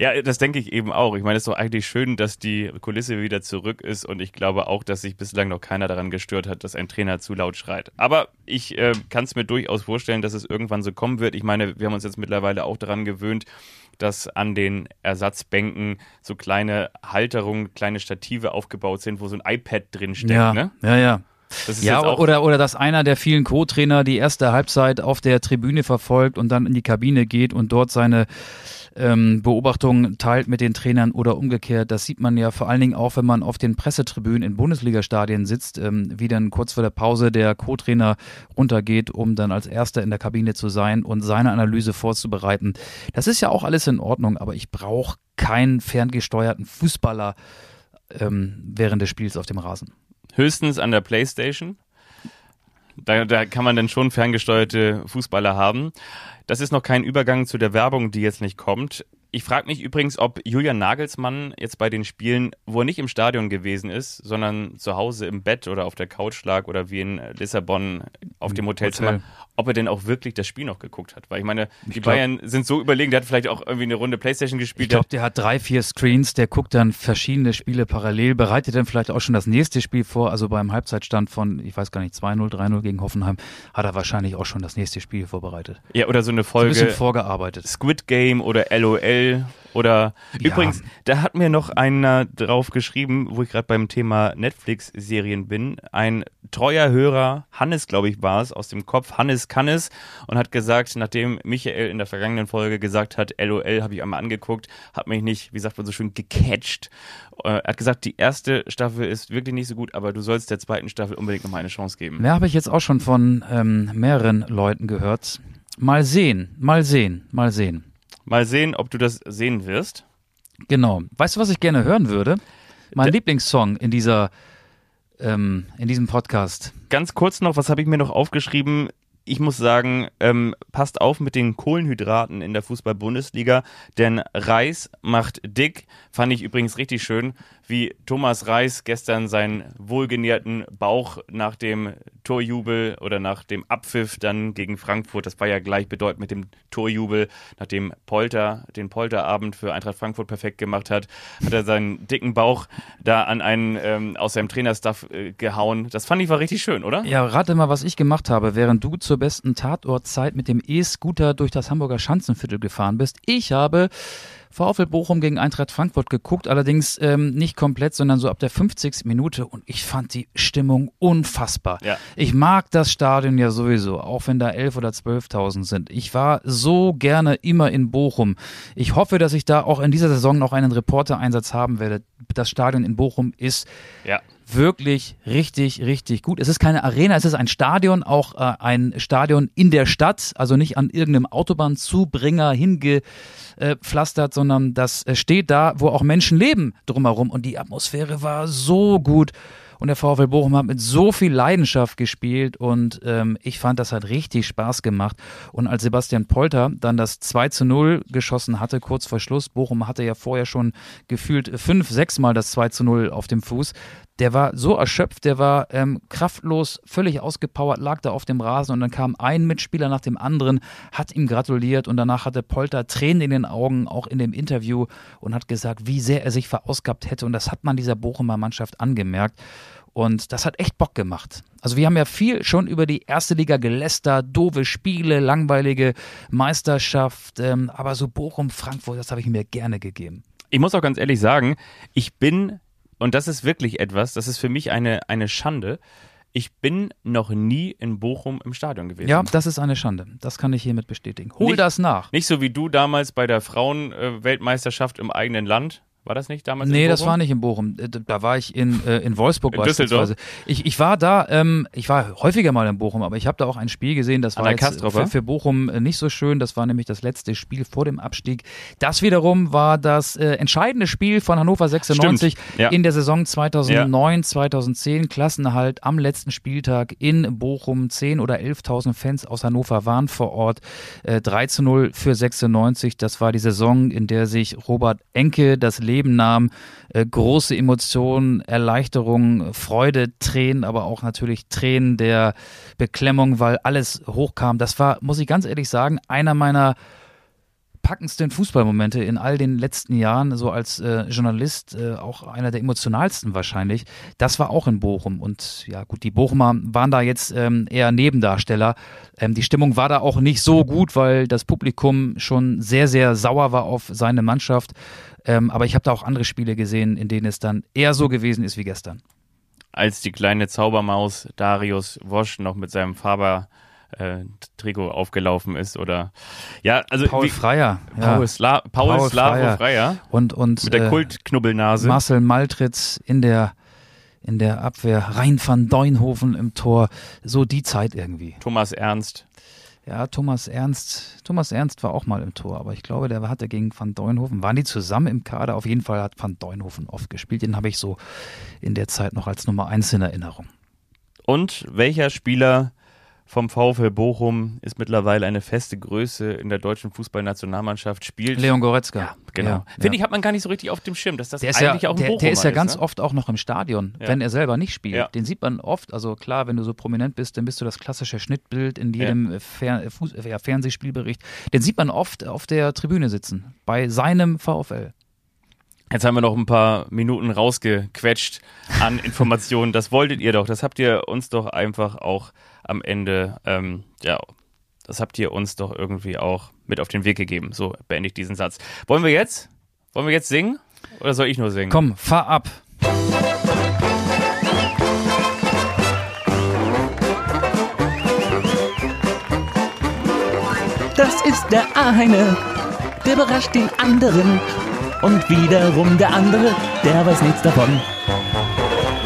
Ja, das denke ich eben auch. Ich meine, es ist doch eigentlich schön, dass die Kulisse wieder zurück ist und ich glaube auch, dass sich bislang noch keiner daran gestört hat, dass ein Trainer zu laut schreit. Aber ich äh, kann es mir durchaus vorstellen, dass es irgendwann so kommen wird. Ich meine, wir haben uns jetzt mittlerweile auch daran gewöhnt, dass an den Ersatzbänken so kleine Halterungen, kleine Stative aufgebaut sind, wo so ein iPad drin steckt.
ja,
Ne?
ja, ja. Ja, oder, oder dass einer der vielen Co-Trainer die erste Halbzeit auf der Tribüne verfolgt und dann in die Kabine geht und dort seine ähm, Beobachtungen teilt mit den Trainern oder umgekehrt. Das sieht man ja vor allen Dingen auch, wenn man auf den Pressetribünen in Bundesliga-Stadien sitzt, ähm, wie dann kurz vor der Pause der Co-Trainer runtergeht, um dann als Erster in der Kabine zu sein und seine Analyse vorzubereiten. Das ist ja auch alles in Ordnung, aber ich brauche keinen ferngesteuerten Fußballer ähm, während des Spiels auf dem Rasen.
Höchstens an der Playstation. Da, da kann man dann schon ferngesteuerte Fußballer haben. Das ist noch kein Übergang zu der Werbung, die jetzt nicht kommt. Ich frage mich übrigens, ob Julian Nagelsmann jetzt bei den Spielen, wo er nicht im Stadion gewesen ist, sondern zu Hause im Bett oder auf der Couch lag oder wie in Lissabon auf dem Hotelzimmer,
Hotel.
Ob er denn auch wirklich das Spiel noch geguckt hat. Weil ich meine, die
glaub-
Bayern sind so überlegen, der hat vielleicht auch irgendwie eine Runde Playstation gespielt.
Ich glaube, der hat drei, vier Screens, der guckt dann verschiedene Spiele parallel, bereitet dann vielleicht auch schon das nächste Spiel vor. Also beim Halbzeitstand von, ich weiß gar nicht, 2-0, 3-0 gegen Hoffenheim, hat er wahrscheinlich auch schon das nächste Spiel vorbereitet.
ja, oder so eine
So ein bisschen
Folge
vorgearbeitet.
Squid Game oder LOL Oder
Ja.
übrigens, da hat mir noch einer drauf geschrieben, wo ich gerade beim Thema Netflix-Serien bin. Ein treuer Hörer, Hannes, glaube ich, war es, aus dem Kopf, Hannes Kannes, und hat gesagt, nachdem Michael in der vergangenen Folge gesagt hat, LOL, habe ich einmal angeguckt, hat mich nicht, wie sagt man so schön, gecatcht. Äh, Er hat gesagt, die erste Staffel ist wirklich nicht so gut, aber du sollst der zweiten Staffel unbedingt nochmal eine Chance geben.
Ja, habe ich jetzt auch schon von ähm, mehreren Leuten gehört. Mal sehen, mal sehen, mal sehen.
Mal sehen, ob du das sehen wirst.
Genau. Weißt du, was ich gerne hören würde? Mein
Der-
Lieblingssong in dieser, ähm, in diesem Podcast.
Ganz kurz noch, was habe ich mir noch aufgeschrieben? Ich muss sagen, ähm, passt auf mit den Kohlenhydraten in der Fußball-Bundesliga, denn Reis macht dick. Fand ich übrigens richtig schön, wie Thomas Reis gestern seinen wohlgenährten Bauch nach dem Torjubel oder nach dem Abpfiff dann gegen Frankfurt, das war ja gleichbedeutend mit dem Torjubel, nachdem Polter den Polterabend für Eintracht Frankfurt perfekt gemacht hat, hat er seinen dicken Bauch da an einen ähm, aus seinem Trainerstaff äh, gehauen. Das fand ich war richtig schön, oder?
Ja, rate mal, was ich gemacht habe, während du zur besten Tatortzeit mit dem E-Scooter durch das Hamburger Schanzenviertel gefahren bist. Ich habe VfL Bochum gegen Eintracht Frankfurt geguckt, allerdings ähm, nicht komplett, sondern so ab der 50. Minute und ich fand die Stimmung unfassbar.
Ja.
Ich mag das Stadion ja sowieso, auch wenn da 11 oder 12.000 sind. Ich war so gerne immer in Bochum. Ich hoffe, dass ich da auch in dieser Saison noch einen Reportereinsatz haben werde. Das Stadion in Bochum ist
Ja.
Wirklich richtig, richtig gut. Es ist keine Arena, es ist ein Stadion, auch äh, ein Stadion in der Stadt, also nicht an irgendeinem Autobahnzubringer hingepflastert, sondern das äh, steht da, wo auch Menschen leben drumherum. Und die Atmosphäre war so gut. Und der VfL Bochum hat mit so viel Leidenschaft gespielt und ähm, ich fand, das hat richtig Spaß gemacht. Und als Sebastian Polter dann das 2 zu 0 geschossen hatte, kurz vor Schluss, Bochum hatte ja vorher schon gefühlt fünf, sechs Mal das 2 zu 0 auf dem Fuß, der war so erschöpft, der war ähm, kraftlos, völlig ausgepowert, lag da auf dem Rasen und dann kam ein Mitspieler nach dem anderen, hat ihm gratuliert und danach hatte Polter Tränen in den Augen, auch in dem Interview und hat gesagt, wie sehr er sich verausgabt hätte und das hat man dieser Bochumer Mannschaft angemerkt. Und das hat echt Bock gemacht. Also wir haben ja viel schon über die erste Liga gelästert, doofe Spiele, langweilige Meisterschaft, ähm, aber so Bochum, Frankfurt, das habe ich mir gerne gegeben.
Ich muss auch ganz ehrlich sagen, ich bin, und das ist wirklich etwas, das ist für mich eine, eine Schande, ich bin noch nie in Bochum im Stadion gewesen.
Ja, das ist eine Schande. Das kann ich hiermit bestätigen. Hol
Nicht-
das nach.
Nicht so wie du damals bei der Frauen-Weltmeisterschaft im eigenen Land. War das nicht damals?
Nee, das war nicht in Bochum. Äh, Da war ich in, äh, in Wolfsburg
In Düsseldorf?
beispielsweise. Ich, ich war da, ähm, ich war häufiger mal in Bochum, aber ich habe da auch ein Spiel gesehen, das war jetzt für, für Bochum äh, nicht so schön. Das war nämlich das letzte Spiel vor dem Abstieg. Das wiederum war das äh, entscheidende Spiel von Hannover 96
Stimmt, ja.
in der Saison 2009, 2010. Klassenerhalt am letzten Spieltag in Bochum. 10.000 oder 11.000 Fans aus Hannover waren vor Ort. Äh, 3 zu 0 für 96. Das war die Saison, in der sich Robert Enke das Leben nahm. Äh, große Emotionen, Erleichterung, Freude, Tränen, aber auch natürlich Tränen der Beklemmung, weil alles hochkam. Das war, muss ich ganz ehrlich sagen, einer meiner packendsten Fußballmomente in all den letzten Jahren, so als äh, Journalist, äh, auch einer der emotionalsten wahrscheinlich. Das war auch in Bochum. Und ja, gut, die Bochumer waren da jetzt ähm, eher Nebendarsteller. Ähm, die Stimmung war da auch nicht so gut, weil das Publikum schon sehr, sehr sauer war auf seine Mannschaft. Ähm, aber ich habe da auch andere Spiele gesehen, in denen es dann eher so gewesen ist wie gestern.
Als die kleine Zaubermaus Darius Wosch noch mit seinem Faber äh, Trikot aufgelaufen ist oder ja, also
Paul
wie,
Freier. Ja.
Paul, Sla Paul,
Paul
Slavo
Freier.
Freier,
Und, und
mit der
äh,
Kultknubbelnase.
Marcel Maltritz in der, in der Abwehr, Rein van Deunhoven im Tor. So die Zeit irgendwie.
Thomas Ernst.
Ja, Thomas Ernst, Thomas Ernst war auch mal im Tor, aber ich glaube, der hatte gegen Van Deunhoven. Waren die zusammen im Kader? Auf jeden Fall hat Van Deunhoven oft gespielt. Den habe ich so in der Zeit noch als Nummer eins in Erinnerung.
Und welcher Spieler vom VfL Bochum ist mittlerweile eine feste Größe in der deutschen Fußballnationalmannschaft, spielt
Leon Goretzka.
Genau.
Ja,
Finde
ja.
ich, hat man gar nicht so richtig auf dem Schirm, dass das
Der ist, ja,
eigentlich auch ein
der,
Bochumer
der ist ja ganz
ne?
oft auch noch im Stadion,
Ja.
wenn er selber nicht spielt.
Ja.
Den sieht man oft. Also klar, wenn du so prominent bist, dann bist du das klassische Schnittbild in jedem Fer Fuß ja, Fernsehspielbericht. Den sieht man oft auf der Tribüne sitzen, bei seinem VfL.
Jetzt haben wir noch ein paar Minuten rausgequetscht an Informationen. Das wolltet ihr doch. Das habt ihr uns doch einfach auch am Ende, ähm, ja, das habt ihr uns doch irgendwie auch mit auf den Weg gegeben. So beende ich diesen Satz. Wollen wir jetzt Wollen wir jetzt singen? Oder soll ich nur singen?
Komm, fahr ab.
Das ist der eine, der überrascht den anderen. Und wiederum der andere, der weiß nichts davon.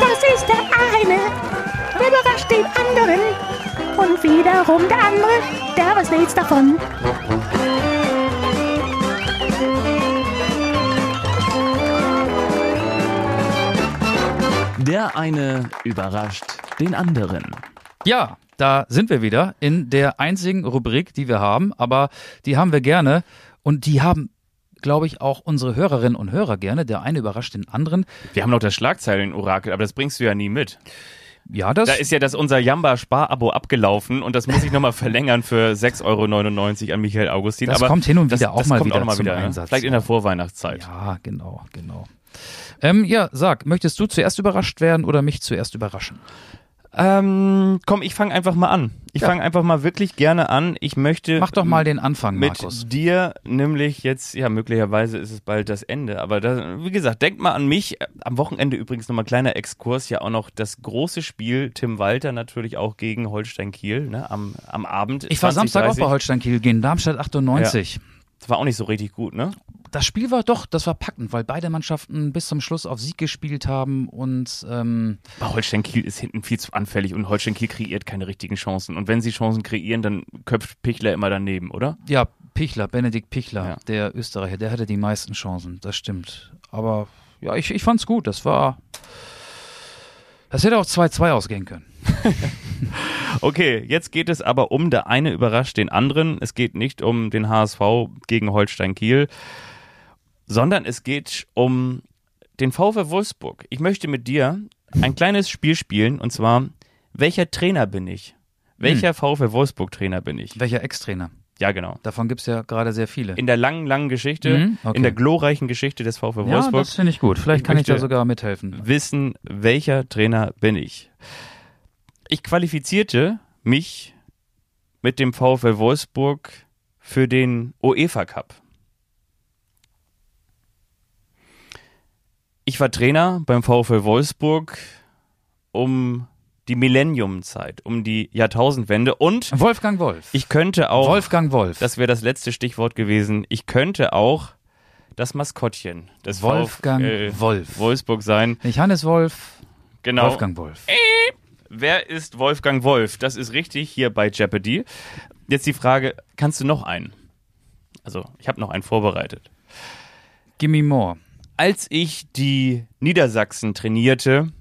Das ist der eine, der überrascht den anderen. Und wiederum der andere, der weiß nichts davon.
Der eine überrascht den anderen.
Ja, da sind wir wieder in der einzigen Rubrik, die wir haben, aber die haben wir gerne und die haben, glaube ich, auch unsere Hörerinnen und Hörer gerne. Der eine überrascht den anderen.
Wir haben noch das Schlagzeilen-Orakel, aber das bringst du ja nie mit.
Ja, das
Da ist ja das unser Jamba-Spar-Abo abgelaufen und das muss ich nochmal verlängern für 6,99 Euro an Michael Augustin.
Das
aber
kommt hin und
das,
wieder auch
das
mal wieder
auch mal wieder?
Einsatz.
Vielleicht in der Vorweihnachtszeit.
Ja, genau, genau. Ähm, ja, sag, möchtest du zuerst überrascht werden oder mich zuerst überraschen?
Ähm, komm, ich fange einfach mal an. Ich
Ja.
fange einfach mal wirklich gerne an. Ich möchte
Mach doch mal den Anfang,
mit
Markus.
dir nämlich jetzt, ja, möglicherweise ist es bald das Ende, aber da, wie gesagt, denk mal an mich. Am Wochenende übrigens nochmal kleiner Exkurs, ja auch noch das große Spiel Tim Walter natürlich auch gegen Holstein Kiel, ne, am, am Abend.
Ich war
20,
Samstag auch
30.
bei Holstein Kiel gegen Darmstadt 98.
Das war auch nicht so richtig gut, ne?
Das Spiel war doch, das war packend, weil beide Mannschaften bis zum Schluss auf Sieg gespielt haben und ähm,
Aber Holstein Kiel ist hinten viel zu anfällig und Holstein Kiel kreiert keine richtigen Chancen. Und wenn sie Chancen kreieren, dann köpft Pichler immer daneben, oder?
ja, Pichler, Benedikt Pichler,
Ja.
der Österreicher, der hatte die meisten Chancen, das stimmt. Aber ja, ich, ich fand's gut, das war. Das hätte auch 2-2 ausgehen können.
Okay, jetzt geht es aber um der eine überrascht den anderen. Es geht nicht um den HSV gegen Holstein Kiel, sondern es geht um den VfL Wolfsburg. Ich möchte mit dir ein kleines Spiel spielen und zwar, welcher Trainer bin ich? Welcher VfL Wolfsburg Trainer bin ich?
Welcher Ex-Trainer?
Ja, genau.
Davon gibt's ja gerade sehr viele.
In der langen, langen Geschichte,
Mhm, okay.
in der glorreichen Geschichte des
ja,
Wolfsburg,
das finde ich gut. Vielleicht
Ich
kann ich da sogar mithelfen.
wissen, welcher Trainer bin ich. Ich qualifizierte mich mit dem VfL Wolfsburg für den UEFA Cup. Ich war Trainer beim VfL Wolfsburg um die Millenniumzeit, um die Jahrtausendwende und
Wolfgang Wolf.
ich könnte auch,
Wolfgang Wolf.
das wäre das letzte Stichwort gewesen, ich könnte auch das Maskottchen des
Wolfgang Wolf.
Wolfsburg sein.
Nicht Hannes Wolf,
Genau.
Wolfgang Wolf.
Wer ist Wolfgang Wolf? Das ist richtig hier bei Jeopardy. Jetzt die Frage, kannst du noch einen? Also, ich habe noch einen vorbereitet.
Gimme more.
Als ich die Niedersachsen trainierte,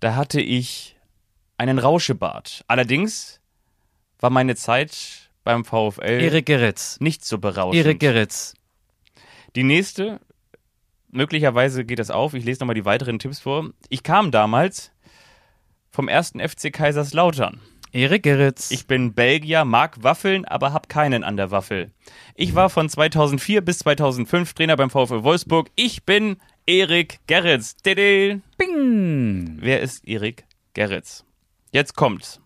da hatte ich einen Rauschebart. Allerdings war meine Zeit beim VfL
Erik Geritz.
nicht so berauschend.
Erik Geritz.
Die nächste, möglicherweise geht das auf, ich lese nochmal die weiteren Tipps vor. Ich kam damals vom ersten FC Kaiserslautern.
Erik Geritz.
Ich bin Belgier, mag Waffeln, aber hab keinen an der Waffel. Ich war von 2004 bis 2005 Trainer beim VfL Wolfsburg. Ich bin Erik Gerritz. Dede.
Bing.
Wer ist Erik Gerritz? Jetzt kommt's.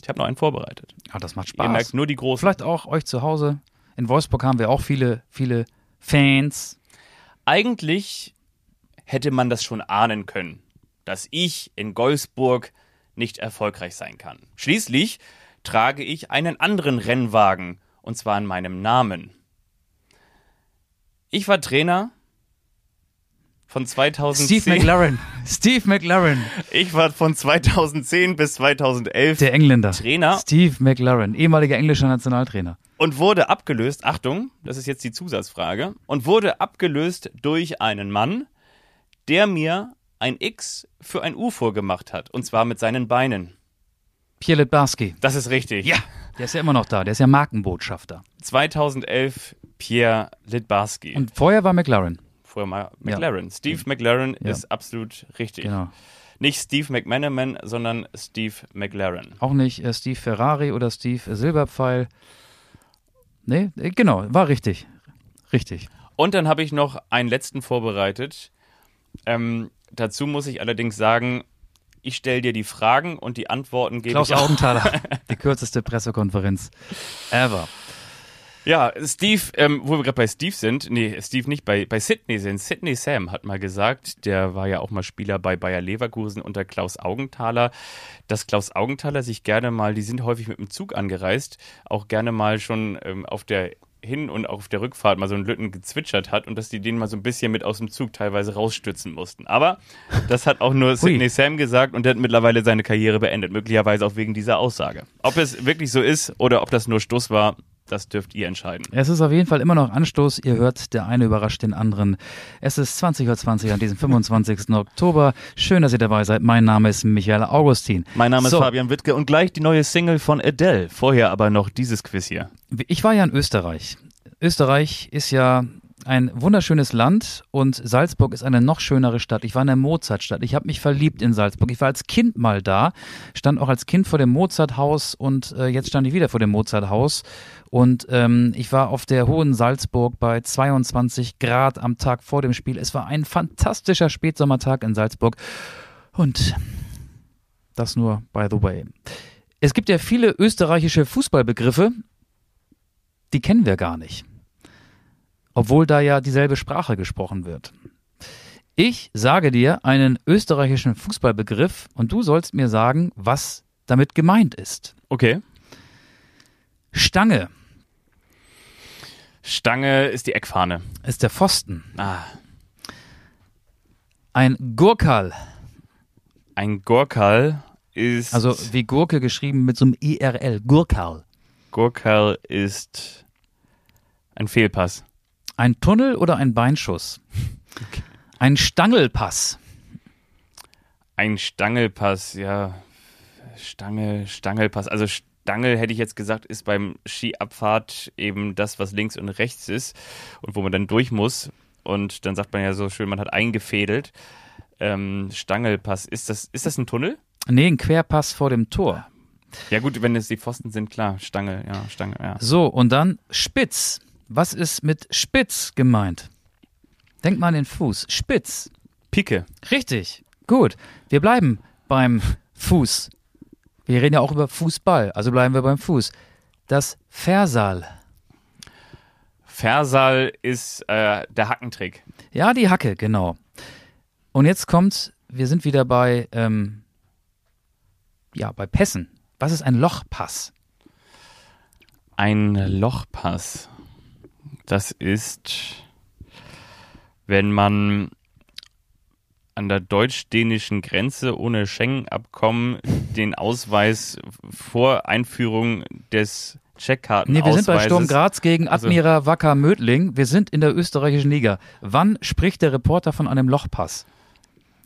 Ich habe noch einen vorbereitet.
Ah, das macht
Ihr
Spaß.
merkt nur die großen.
Vielleicht auch euch zu Hause. In Wolfsburg haben wir auch viele, viele Fans.
Eigentlich hätte man das schon ahnen können, dass ich in Golfsburg nicht erfolgreich sein kann. Schließlich trage ich einen anderen Rennwagen, und zwar in meinem Namen. Ich war Trainer von 2010.
Steve McLaren. Steve McLaren.
Ich war von 2010 bis 2011
Der Engländer.
Trainer
Steve McLaren. Ehemaliger englischer Nationaltrainer.
und wurde abgelöst, Achtung, das ist jetzt die Zusatzfrage, und wurde abgelöst durch einen Mann, der mir ein X für ein U vorgemacht hat, und zwar mit seinen Beinen.
Pierre Litbarski.
Das ist richtig. Ja.
Der ist ja immer noch da. Der ist ja Markenbotschafter.
2011 Pierre Litbarski.
Und vorher war McLaren.
vorher mal McLaren. Steve McLaren
Ja.
ist absolut richtig.
Genau.
Nicht Steve McManaman, sondern Steve McLaren.
Auch nicht äh, Steve Ferrari oder Steve Silberpfeil. Nee, äh, genau, war richtig. Richtig.
Und dann habe ich noch einen letzten vorbereitet. Ähm, dazu muss ich allerdings sagen, ich stelle dir die Fragen und die Antworten gebe
Klaus
ich auch.
Augenthaler. Die kürzeste Pressekonferenz ever.
Ja, Steve, ähm, wo wir gerade bei Steve sind, nee, Steve nicht, bei, bei Sydney sind. Sydney Sam hat mal gesagt, der war ja auch mal Spieler bei Bayer Leverkusen unter Klaus Augenthaler, dass Klaus Augenthaler sich gerne mal, die sind häufig mit dem Zug angereist, auch gerne mal schon ähm, auf der hin und auch auf der Rückfahrt mal so einen Lütten gezwitschert hat und dass die den mal so ein bisschen mit aus dem Zug teilweise rausstützen mussten. Aber das hat auch nur Sidney Sam gesagt und der hat mittlerweile seine Karriere beendet, möglicherweise auch wegen dieser Aussage. Ob es wirklich so ist oder ob das nur Stuss war, das dürft ihr entscheiden.
Es ist auf jeden Fall immer noch Anstoß. Ihr hört, der eine überrascht den anderen. Es ist 20.20 Uhr an diesem 25. Oktober. Schön, dass ihr dabei seid. Mein Name ist Michael Augustin.
Mein Name
So.
ist Fabian Wittke und gleich die neue Single von Adele. Vorher aber noch dieses Quiz hier.
Ich war ja in Österreich. Österreich ist ja ein wunderschönes Land und Salzburg ist eine noch schönere Stadt. Ich war in der Mozartstadt. Ich habe mich verliebt in Salzburg. Ich war als Kind mal da, stand auch als Kind vor dem Mozarthaus und äh, jetzt stand ich wieder vor dem Mozarthaus. Und ähm, ich war auf der Hohen Salzburg bei 22 Grad am Tag vor dem Spiel. Es war ein fantastischer Spätsommertag in Salzburg. Und das nur by the way. Es gibt ja viele österreichische Fußballbegriffe, die kennen wir gar nicht. Obwohl da ja dieselbe Sprache gesprochen wird. Ich sage dir einen österreichischen Fußballbegriff und du sollst mir sagen, was damit gemeint ist.
Okay.
Stange
Stange ist die Eckfahne.
ist der Pfosten.
Ah,
Ein Gurkal,
ein Gurkal ist.
also wie Gurke geschrieben mit so einem IRL, Gurkal.
Gurkal ist ein Fehlpass.
Ein Tunnel oder ein Beinschuss? Ein Stangelpass.
Ein Stangelpass, ja. Stange, Stangelpass. Also Stangel hätte ich jetzt gesagt, ist beim Skiabfahrt eben das, was links und rechts ist und wo man dann durch muss. Und dann sagt man ja so schön, man hat eingefädelt. Ähm, Stangelpass, ist das, ist das ein Tunnel?
Nee, ein Querpass vor dem Tor.
Ja gut, wenn es die Pfosten sind, klar. Stange, ja, Stange, ja.
So, und dann Spitz. Was ist mit Spitz gemeint? Denk mal an den Fuß. Spitz.
Pike.
Richtig. Gut. Wir bleiben beim Fuß. Wir reden ja auch über Fußball, also bleiben wir beim Fuß. Das Versal.
Versal ist äh, der Hackentrick.
Ja, die Hacke, genau. Und jetzt kommt, wir sind wieder bei, ähm, ja, bei Pässen. Was ist ein Lochpass?
Ein Lochpass. Das ist, wenn man an der deutsch-dänischen Grenze ohne Schengen-Abkommen den Ausweis vor Einführung des Checkkartenausweises.
Nee, wir sind bei Sturm Graz gegen
Also-
Admira Wacker Mödling. Wir sind in der österreichischen Liga. Wann spricht der Reporter von einem Lochpass?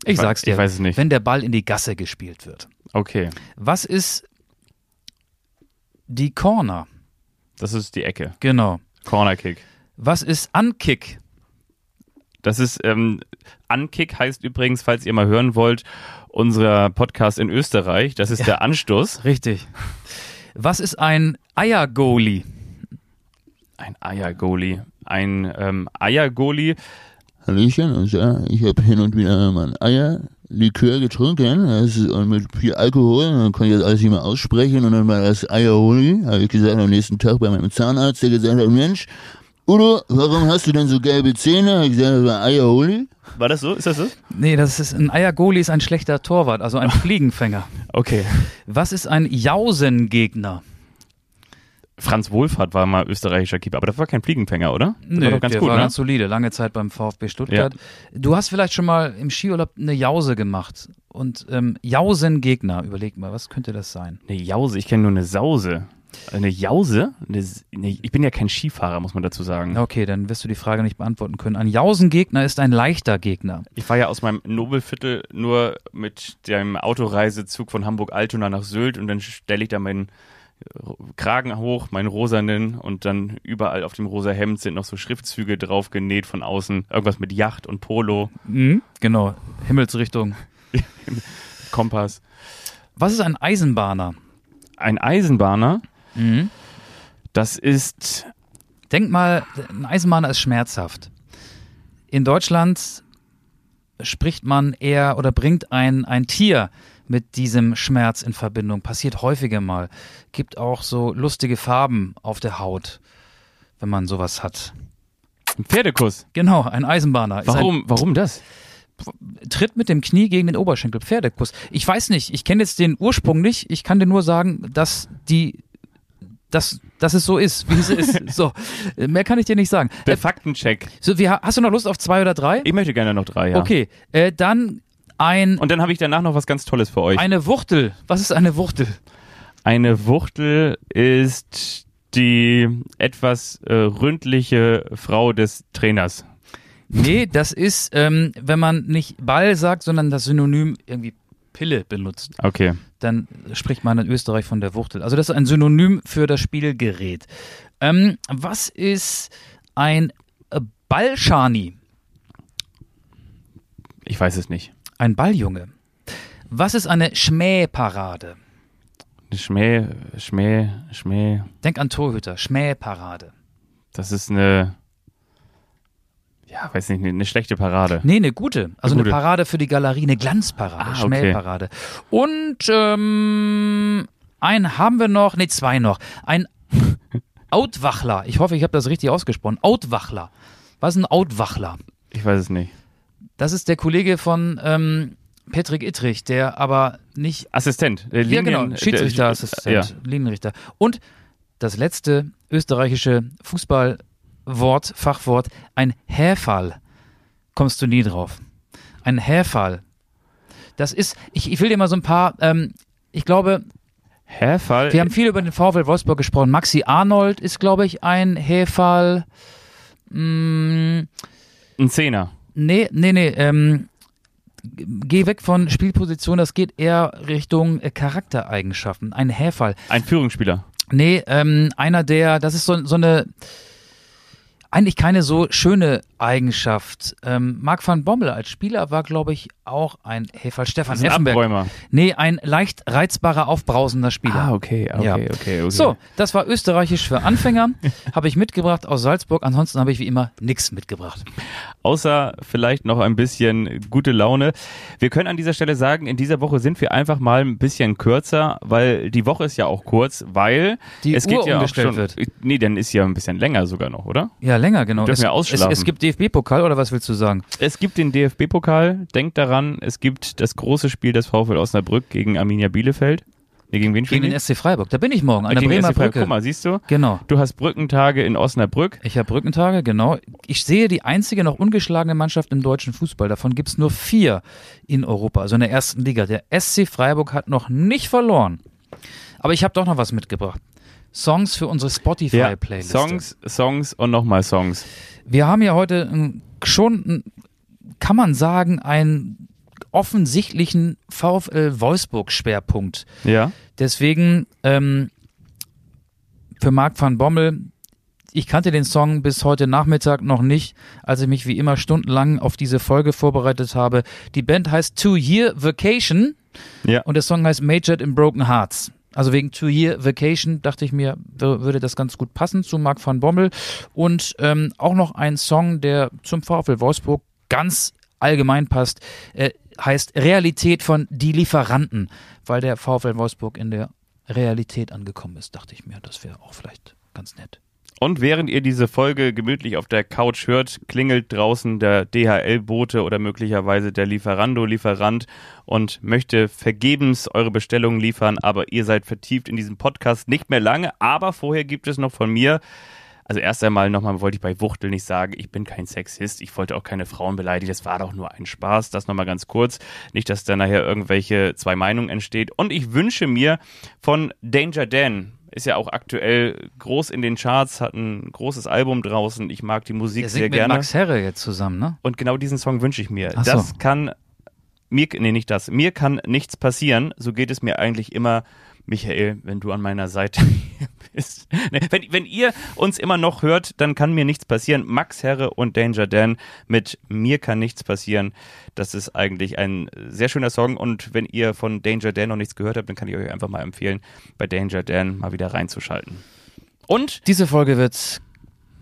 Ich,
Ich
sag's dir.
ich weiß es nicht.
Wenn der Ball in die Gasse gespielt wird.
Okay,
Was ist die Corner?
das ist die Ecke.
Genau.
Cornerkick.
Was ist Ankick?
Das ist, ähm, Ankick heißt übrigens, falls ihr mal hören wollt, unser Podcast in Österreich. Das ist der Anstoß.
Richtig. Was ist ein Eiergoalie?
Ein Eiergoalie. Ein ähm, Eiergoalie.
Hallöchen, und ja, ich habe hin und wieder mal ein Eierlikör getrunken, das ist, und mit viel Alkohol, und dann konnte ich das alles nicht mehr aussprechen, und dann war das Eierholi, habe ich gesagt, am nächsten Tag bei meinem Zahnarzt, der gesagt hat, Mensch, Udo, warum hast du denn so gelbe Zähne? Ich das war Eierholi.
War das so? Ist das so?
Nee, das ist ein Eiergoalie ist ein schlechter Torwart, also ein Fliegenfänger.
Okay.
Was ist ein Jausengegner?
Franz Wohlfahrt war mal österreichischer Keeper, aber das war kein Fliegenfänger, oder? Das war doch ganz
der
gut,
war
ne?
ganz solide, lange Zeit beim VfB Stuttgart. Du hast vielleicht schon mal im Skiurlaub eine Jause gemacht. Und ähm, Jausengegner, überleg mal, was könnte das sein?
Eine Jause, ich kenne nur eine Sause. Eine Jause? Eine, ich bin ja kein Skifahrer, muss man dazu sagen.
Okay, dann wirst du die Frage nicht beantworten können. Ein Jausengegner ist ein leichter Gegner.
Ich fahre ja aus meinem Nobelviertel nur mit dem Autoreisezug von Hamburg-Altona nach Sylt und dann stelle ich da meinen Kragen hoch, meinen rosanen und dann überall auf dem rosa Hemd sind noch so Schriftzüge drauf genäht von außen. Irgendwas mit Yacht und Polo,
Mhm. Genau, Himmelsrichtung.
Kompass.
Was ist ein Eisenbahner?
Ein Eisenbahner,
Mhm.
das ist
Denk mal, ein Eisenbahner ist schmerzhaft. In Deutschland spricht man eher oder bringt ein, ein Tier mit diesem Schmerz in Verbindung. Passiert häufiger mal. Gibt auch so lustige Farben auf der Haut. wenn man sowas hat.
Ein Pferdekuss.
Genau, ein Eisenbahner.
Warum, warum das?
Ein, tritt mit dem Knie gegen den Oberschenkel. Pferdekuss. Ich weiß nicht, ich kenne jetzt den Ursprung nicht. Ich kann dir nur sagen, dass die dass, dass es so ist, wie es ist. So, mehr kann ich dir nicht sagen.
Der
Äh,
Faktencheck.
so, wie, hast du noch Lust auf zwei oder drei?
Ich möchte gerne noch drei, ja.
Okay, äh, dann ein,
Und dann habe ich danach noch was ganz Tolles für euch.
eine Wuchtel. Was ist eine Wuchtel?
Eine Wuchtel ist die etwas äh, ründliche Frau des Trainers.
Nee, das ist, ähm, wenn man nicht Ball sagt, sondern das Synonym irgendwie Pille benutzt.
Okay.
Dann spricht man in Österreich von der Wuchtel. Also das ist ein Synonym für das Spielgerät. Ähm, was ist ein Ballschani?
Ich weiß es nicht.
Ein Balljunge. Was ist eine Schmähparade?
Eine Schmäh, Schmäh, Schmäh.
Denk an Torhüter. Schmähparade.
Das ist eine, ja, weiß nicht, eine, eine schlechte Parade.
Nee, eine gute. Also
Eine
eine,
gute.
Parade für die Galerie, eine Glanzparade,
Ah, okay.
Schmähparade. Und ähm, einen haben wir noch, nee, zwei noch. Ein Outwachler. Ich hoffe, ich habe das richtig ausgesprochen. Outwachler. Was ist ein Outwachler?
Ich weiß es nicht.
Das ist der Kollege von ähm, Patrick Ittrich, der aber nicht.
Assistent. Äh,
Ja, genau,
Linien-
Schiedsrichterassistent,
Ja.
Linienrichter. Und das letzte österreichische Fußballwort, Fachwort, ein Häferl. Kommst du nie drauf. Ein Häferl. Das ist, ich, ich will dir mal so ein paar, ähm, ich glaube,
Häferl.
wir haben viel über den VfL Wolfsburg gesprochen. Maxi Arnold ist, glaube ich, ein Häferl. Mm,
ein Zehner.
Nee, nee, nee. Ähm, geh weg von Spielposition, das geht eher Richtung äh, Charaktereigenschaften. Ein Häferl.
Ein Führungsspieler.
Nee, ähm, einer der, das ist so, so eine, eigentlich keine so schöne Eigenschaft. Ähm, Marc van Bommel als Spieler war, glaube ich, auch ein Häferl. Stefan
Das ist ein
Effenberg.
Abräumer.
Nee, ein leicht reizbarer, aufbrausender Spieler.
Ah, okay, okay,
Ja.
okay, okay.
So, das war österreichisch für Anfänger. habe ich mitgebracht aus Salzburg. Ansonsten habe ich wie immer nichts mitgebracht.
Außer vielleicht noch ein bisschen gute Laune. Wir können an dieser Stelle sagen, in dieser Woche sind wir einfach mal ein bisschen kürzer, weil die Woche ist ja auch kurz, weil
Die
es
Uhr
geht ja auch
umgestellt
schon,
wird.
Nee, dann ist ja ein bisschen länger sogar noch, oder?
Ja, länger, genau.
Dürfen
Es,
wir ausschlafen.
es, es gibt DFB-Pokal oder was willst du sagen?
Es gibt den DFB-Pokal, denkt daran, es gibt das große Spiel des VfL Osnabrück gegen Arminia Bielefeld. Nee, gegen wen
Gegen den SC Freiburg. Da bin ich morgen, an der
Gegen
Bremer. Brücke.
Guck mal, siehst du?
Genau.
Du hast Brückentage in Osnabrück.
Ich habe Brückentage, genau. Ich sehe die einzige noch ungeschlagene Mannschaft im deutschen Fußball. Davon gibt es nur vier in Europa, also in der ersten Liga. Der SC Freiburg hat noch nicht verloren. Aber ich habe doch noch was mitgebracht. Songs für unsere Spotify-Playlist.
Songs, Songs und nochmal Songs.
Wir haben ja heute ähm, schon, kann man sagen, einen offensichtlichen VfL Wolfsburg-Schwerpunkt.
Ja.
Deswegen ähm, für Marc van Bommel, ich kannte den Song bis heute Nachmittag noch nicht, als ich mich wie immer stundenlang auf diese Folge vorbereitet habe. Die Band heißt Two Year Vacation
Ja.
und der Song heißt Majored in Broken Hearts. Also wegen Two Year Vacation dachte ich mir, wür- würde das ganz gut passen zu Marc van Bommel. Und ähm, auch noch ein Song, der zum VfL Wolfsburg ganz allgemein passt, äh, heißt Realität von Die Lieferanten, weil der VfL Wolfsburg in der Realität angekommen ist, dachte ich mir, das wäre auch vielleicht ganz nett.
Und während ihr diese Folge gemütlich auf der Couch hört, klingelt draußen der DHL-Bote oder möglicherweise der Lieferando-Lieferant und möchte vergebens eure Bestellungen liefern, aber ihr seid vertieft in diesem Podcast nicht mehr lange. Aber vorher gibt es noch von mir, also erst einmal nochmal wollte ich bei Wuchtel nicht sagen, ich bin kein Sexist, ich wollte auch keine Frauen beleidigen, das war doch nur ein Spaß, das nochmal ganz kurz. Nicht, dass da nachher irgendwelche zwei Meinungen entsteht. Und ich wünsche mir von Danger Dan, ist ja auch aktuell groß in den Charts, hat ein großes Album draußen. Ich mag die Musik sehr
singt mit
gerne.
Max Herre jetzt zusammen, ne?
Und genau diesen Song wünsche ich mir.
Ach so.
Das kann mir, nee, nicht das. Mir kann nichts passieren. So geht es mir eigentlich immer, Michael, wenn du an meiner Seite bist. Nee, wenn, wenn ihr uns immer noch hört, dann kann mir nichts passieren. Max Herre und Danger Dan mit Mir kann nichts passieren. Das ist eigentlich ein sehr schöner Song. Und wenn ihr von Danger Dan noch nichts gehört habt, dann kann ich euch einfach mal empfehlen, bei Danger Dan mal wieder reinzuschalten. Und
Diese Folge wird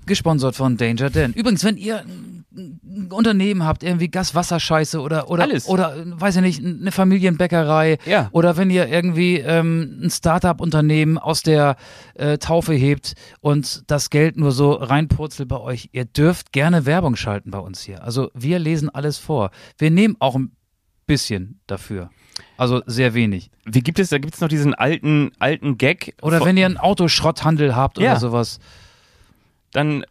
gesponsert von Danger Dan. Übrigens, wenn ihr ein Unternehmen habt, irgendwie Gas-Wasser-Scheiße oder, oder,
Alles.
oder, äh, weiß ich nicht, eine Familienbäckerei.
Ja.
Oder wenn ihr irgendwie ähm, ein Startup-Unternehmen aus der äh, Taufe hebt und das Geld nur so reinpurzelt bei euch. Ihr dürft gerne Werbung schalten bei uns hier. Also wir lesen alles vor. Wir nehmen auch ein bisschen dafür. Also sehr wenig.
Wie gibt es, da gibt es noch diesen alten, alten Gag.
Oder wenn ihr einen Autoschrotthandel habt
Ja.
oder sowas.
dann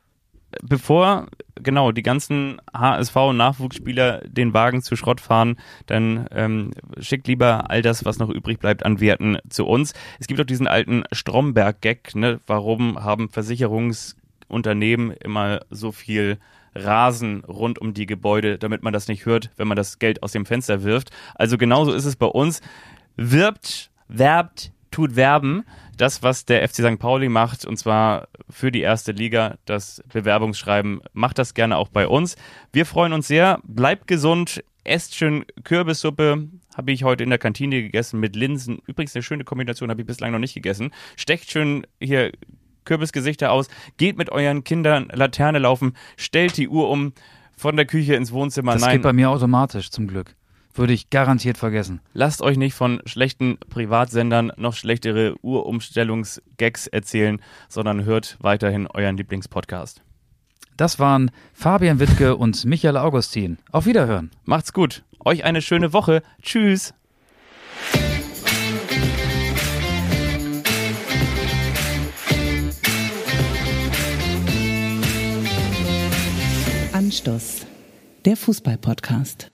bevor genau die ganzen HSV-Nachwuchsspieler den Wagen zu Schrott fahren, dann ähm, schickt lieber all das, was noch übrig bleibt an Werten zu uns. Es gibt auch diesen alten Stromberg-Gag, ne? warum haben Versicherungsunternehmen immer so viel Rasen rund um die Gebäude, damit man das nicht hört, wenn man das Geld aus dem Fenster wirft. Also genauso ist es bei uns. Wirbt, werbt, tut werben. Das, was der FC St. Pauli macht, und zwar für die erste Liga, das Bewerbungsschreiben, macht das gerne auch bei uns. Wir freuen uns sehr. Bleibt gesund, esst schön Kürbissuppe. Habe ich heute in der Kantine gegessen mit Linsen. Übrigens eine schöne Kombination, habe ich bislang noch nicht gegessen. Stecht schön hier Kürbisgesichter aus. Geht mit euren Kindern Laterne laufen. Stellt die Uhr um von der Küche ins Wohnzimmer.
Das
Nein,
geht bei mir automatisch, zum Glück. Würde ich garantiert vergessen.
Lasst euch nicht von schlechten Privatsendern noch schlechtere Uhrumstellungsgags erzählen, sondern hört weiterhin euren Lieblingspodcast.
Das waren Fabian Wittke und Michael Augustin. Auf Wiederhören.
Macht's gut. Euch eine schöne Woche. Tschüss.
Anstoß, der Fußball-Podcast.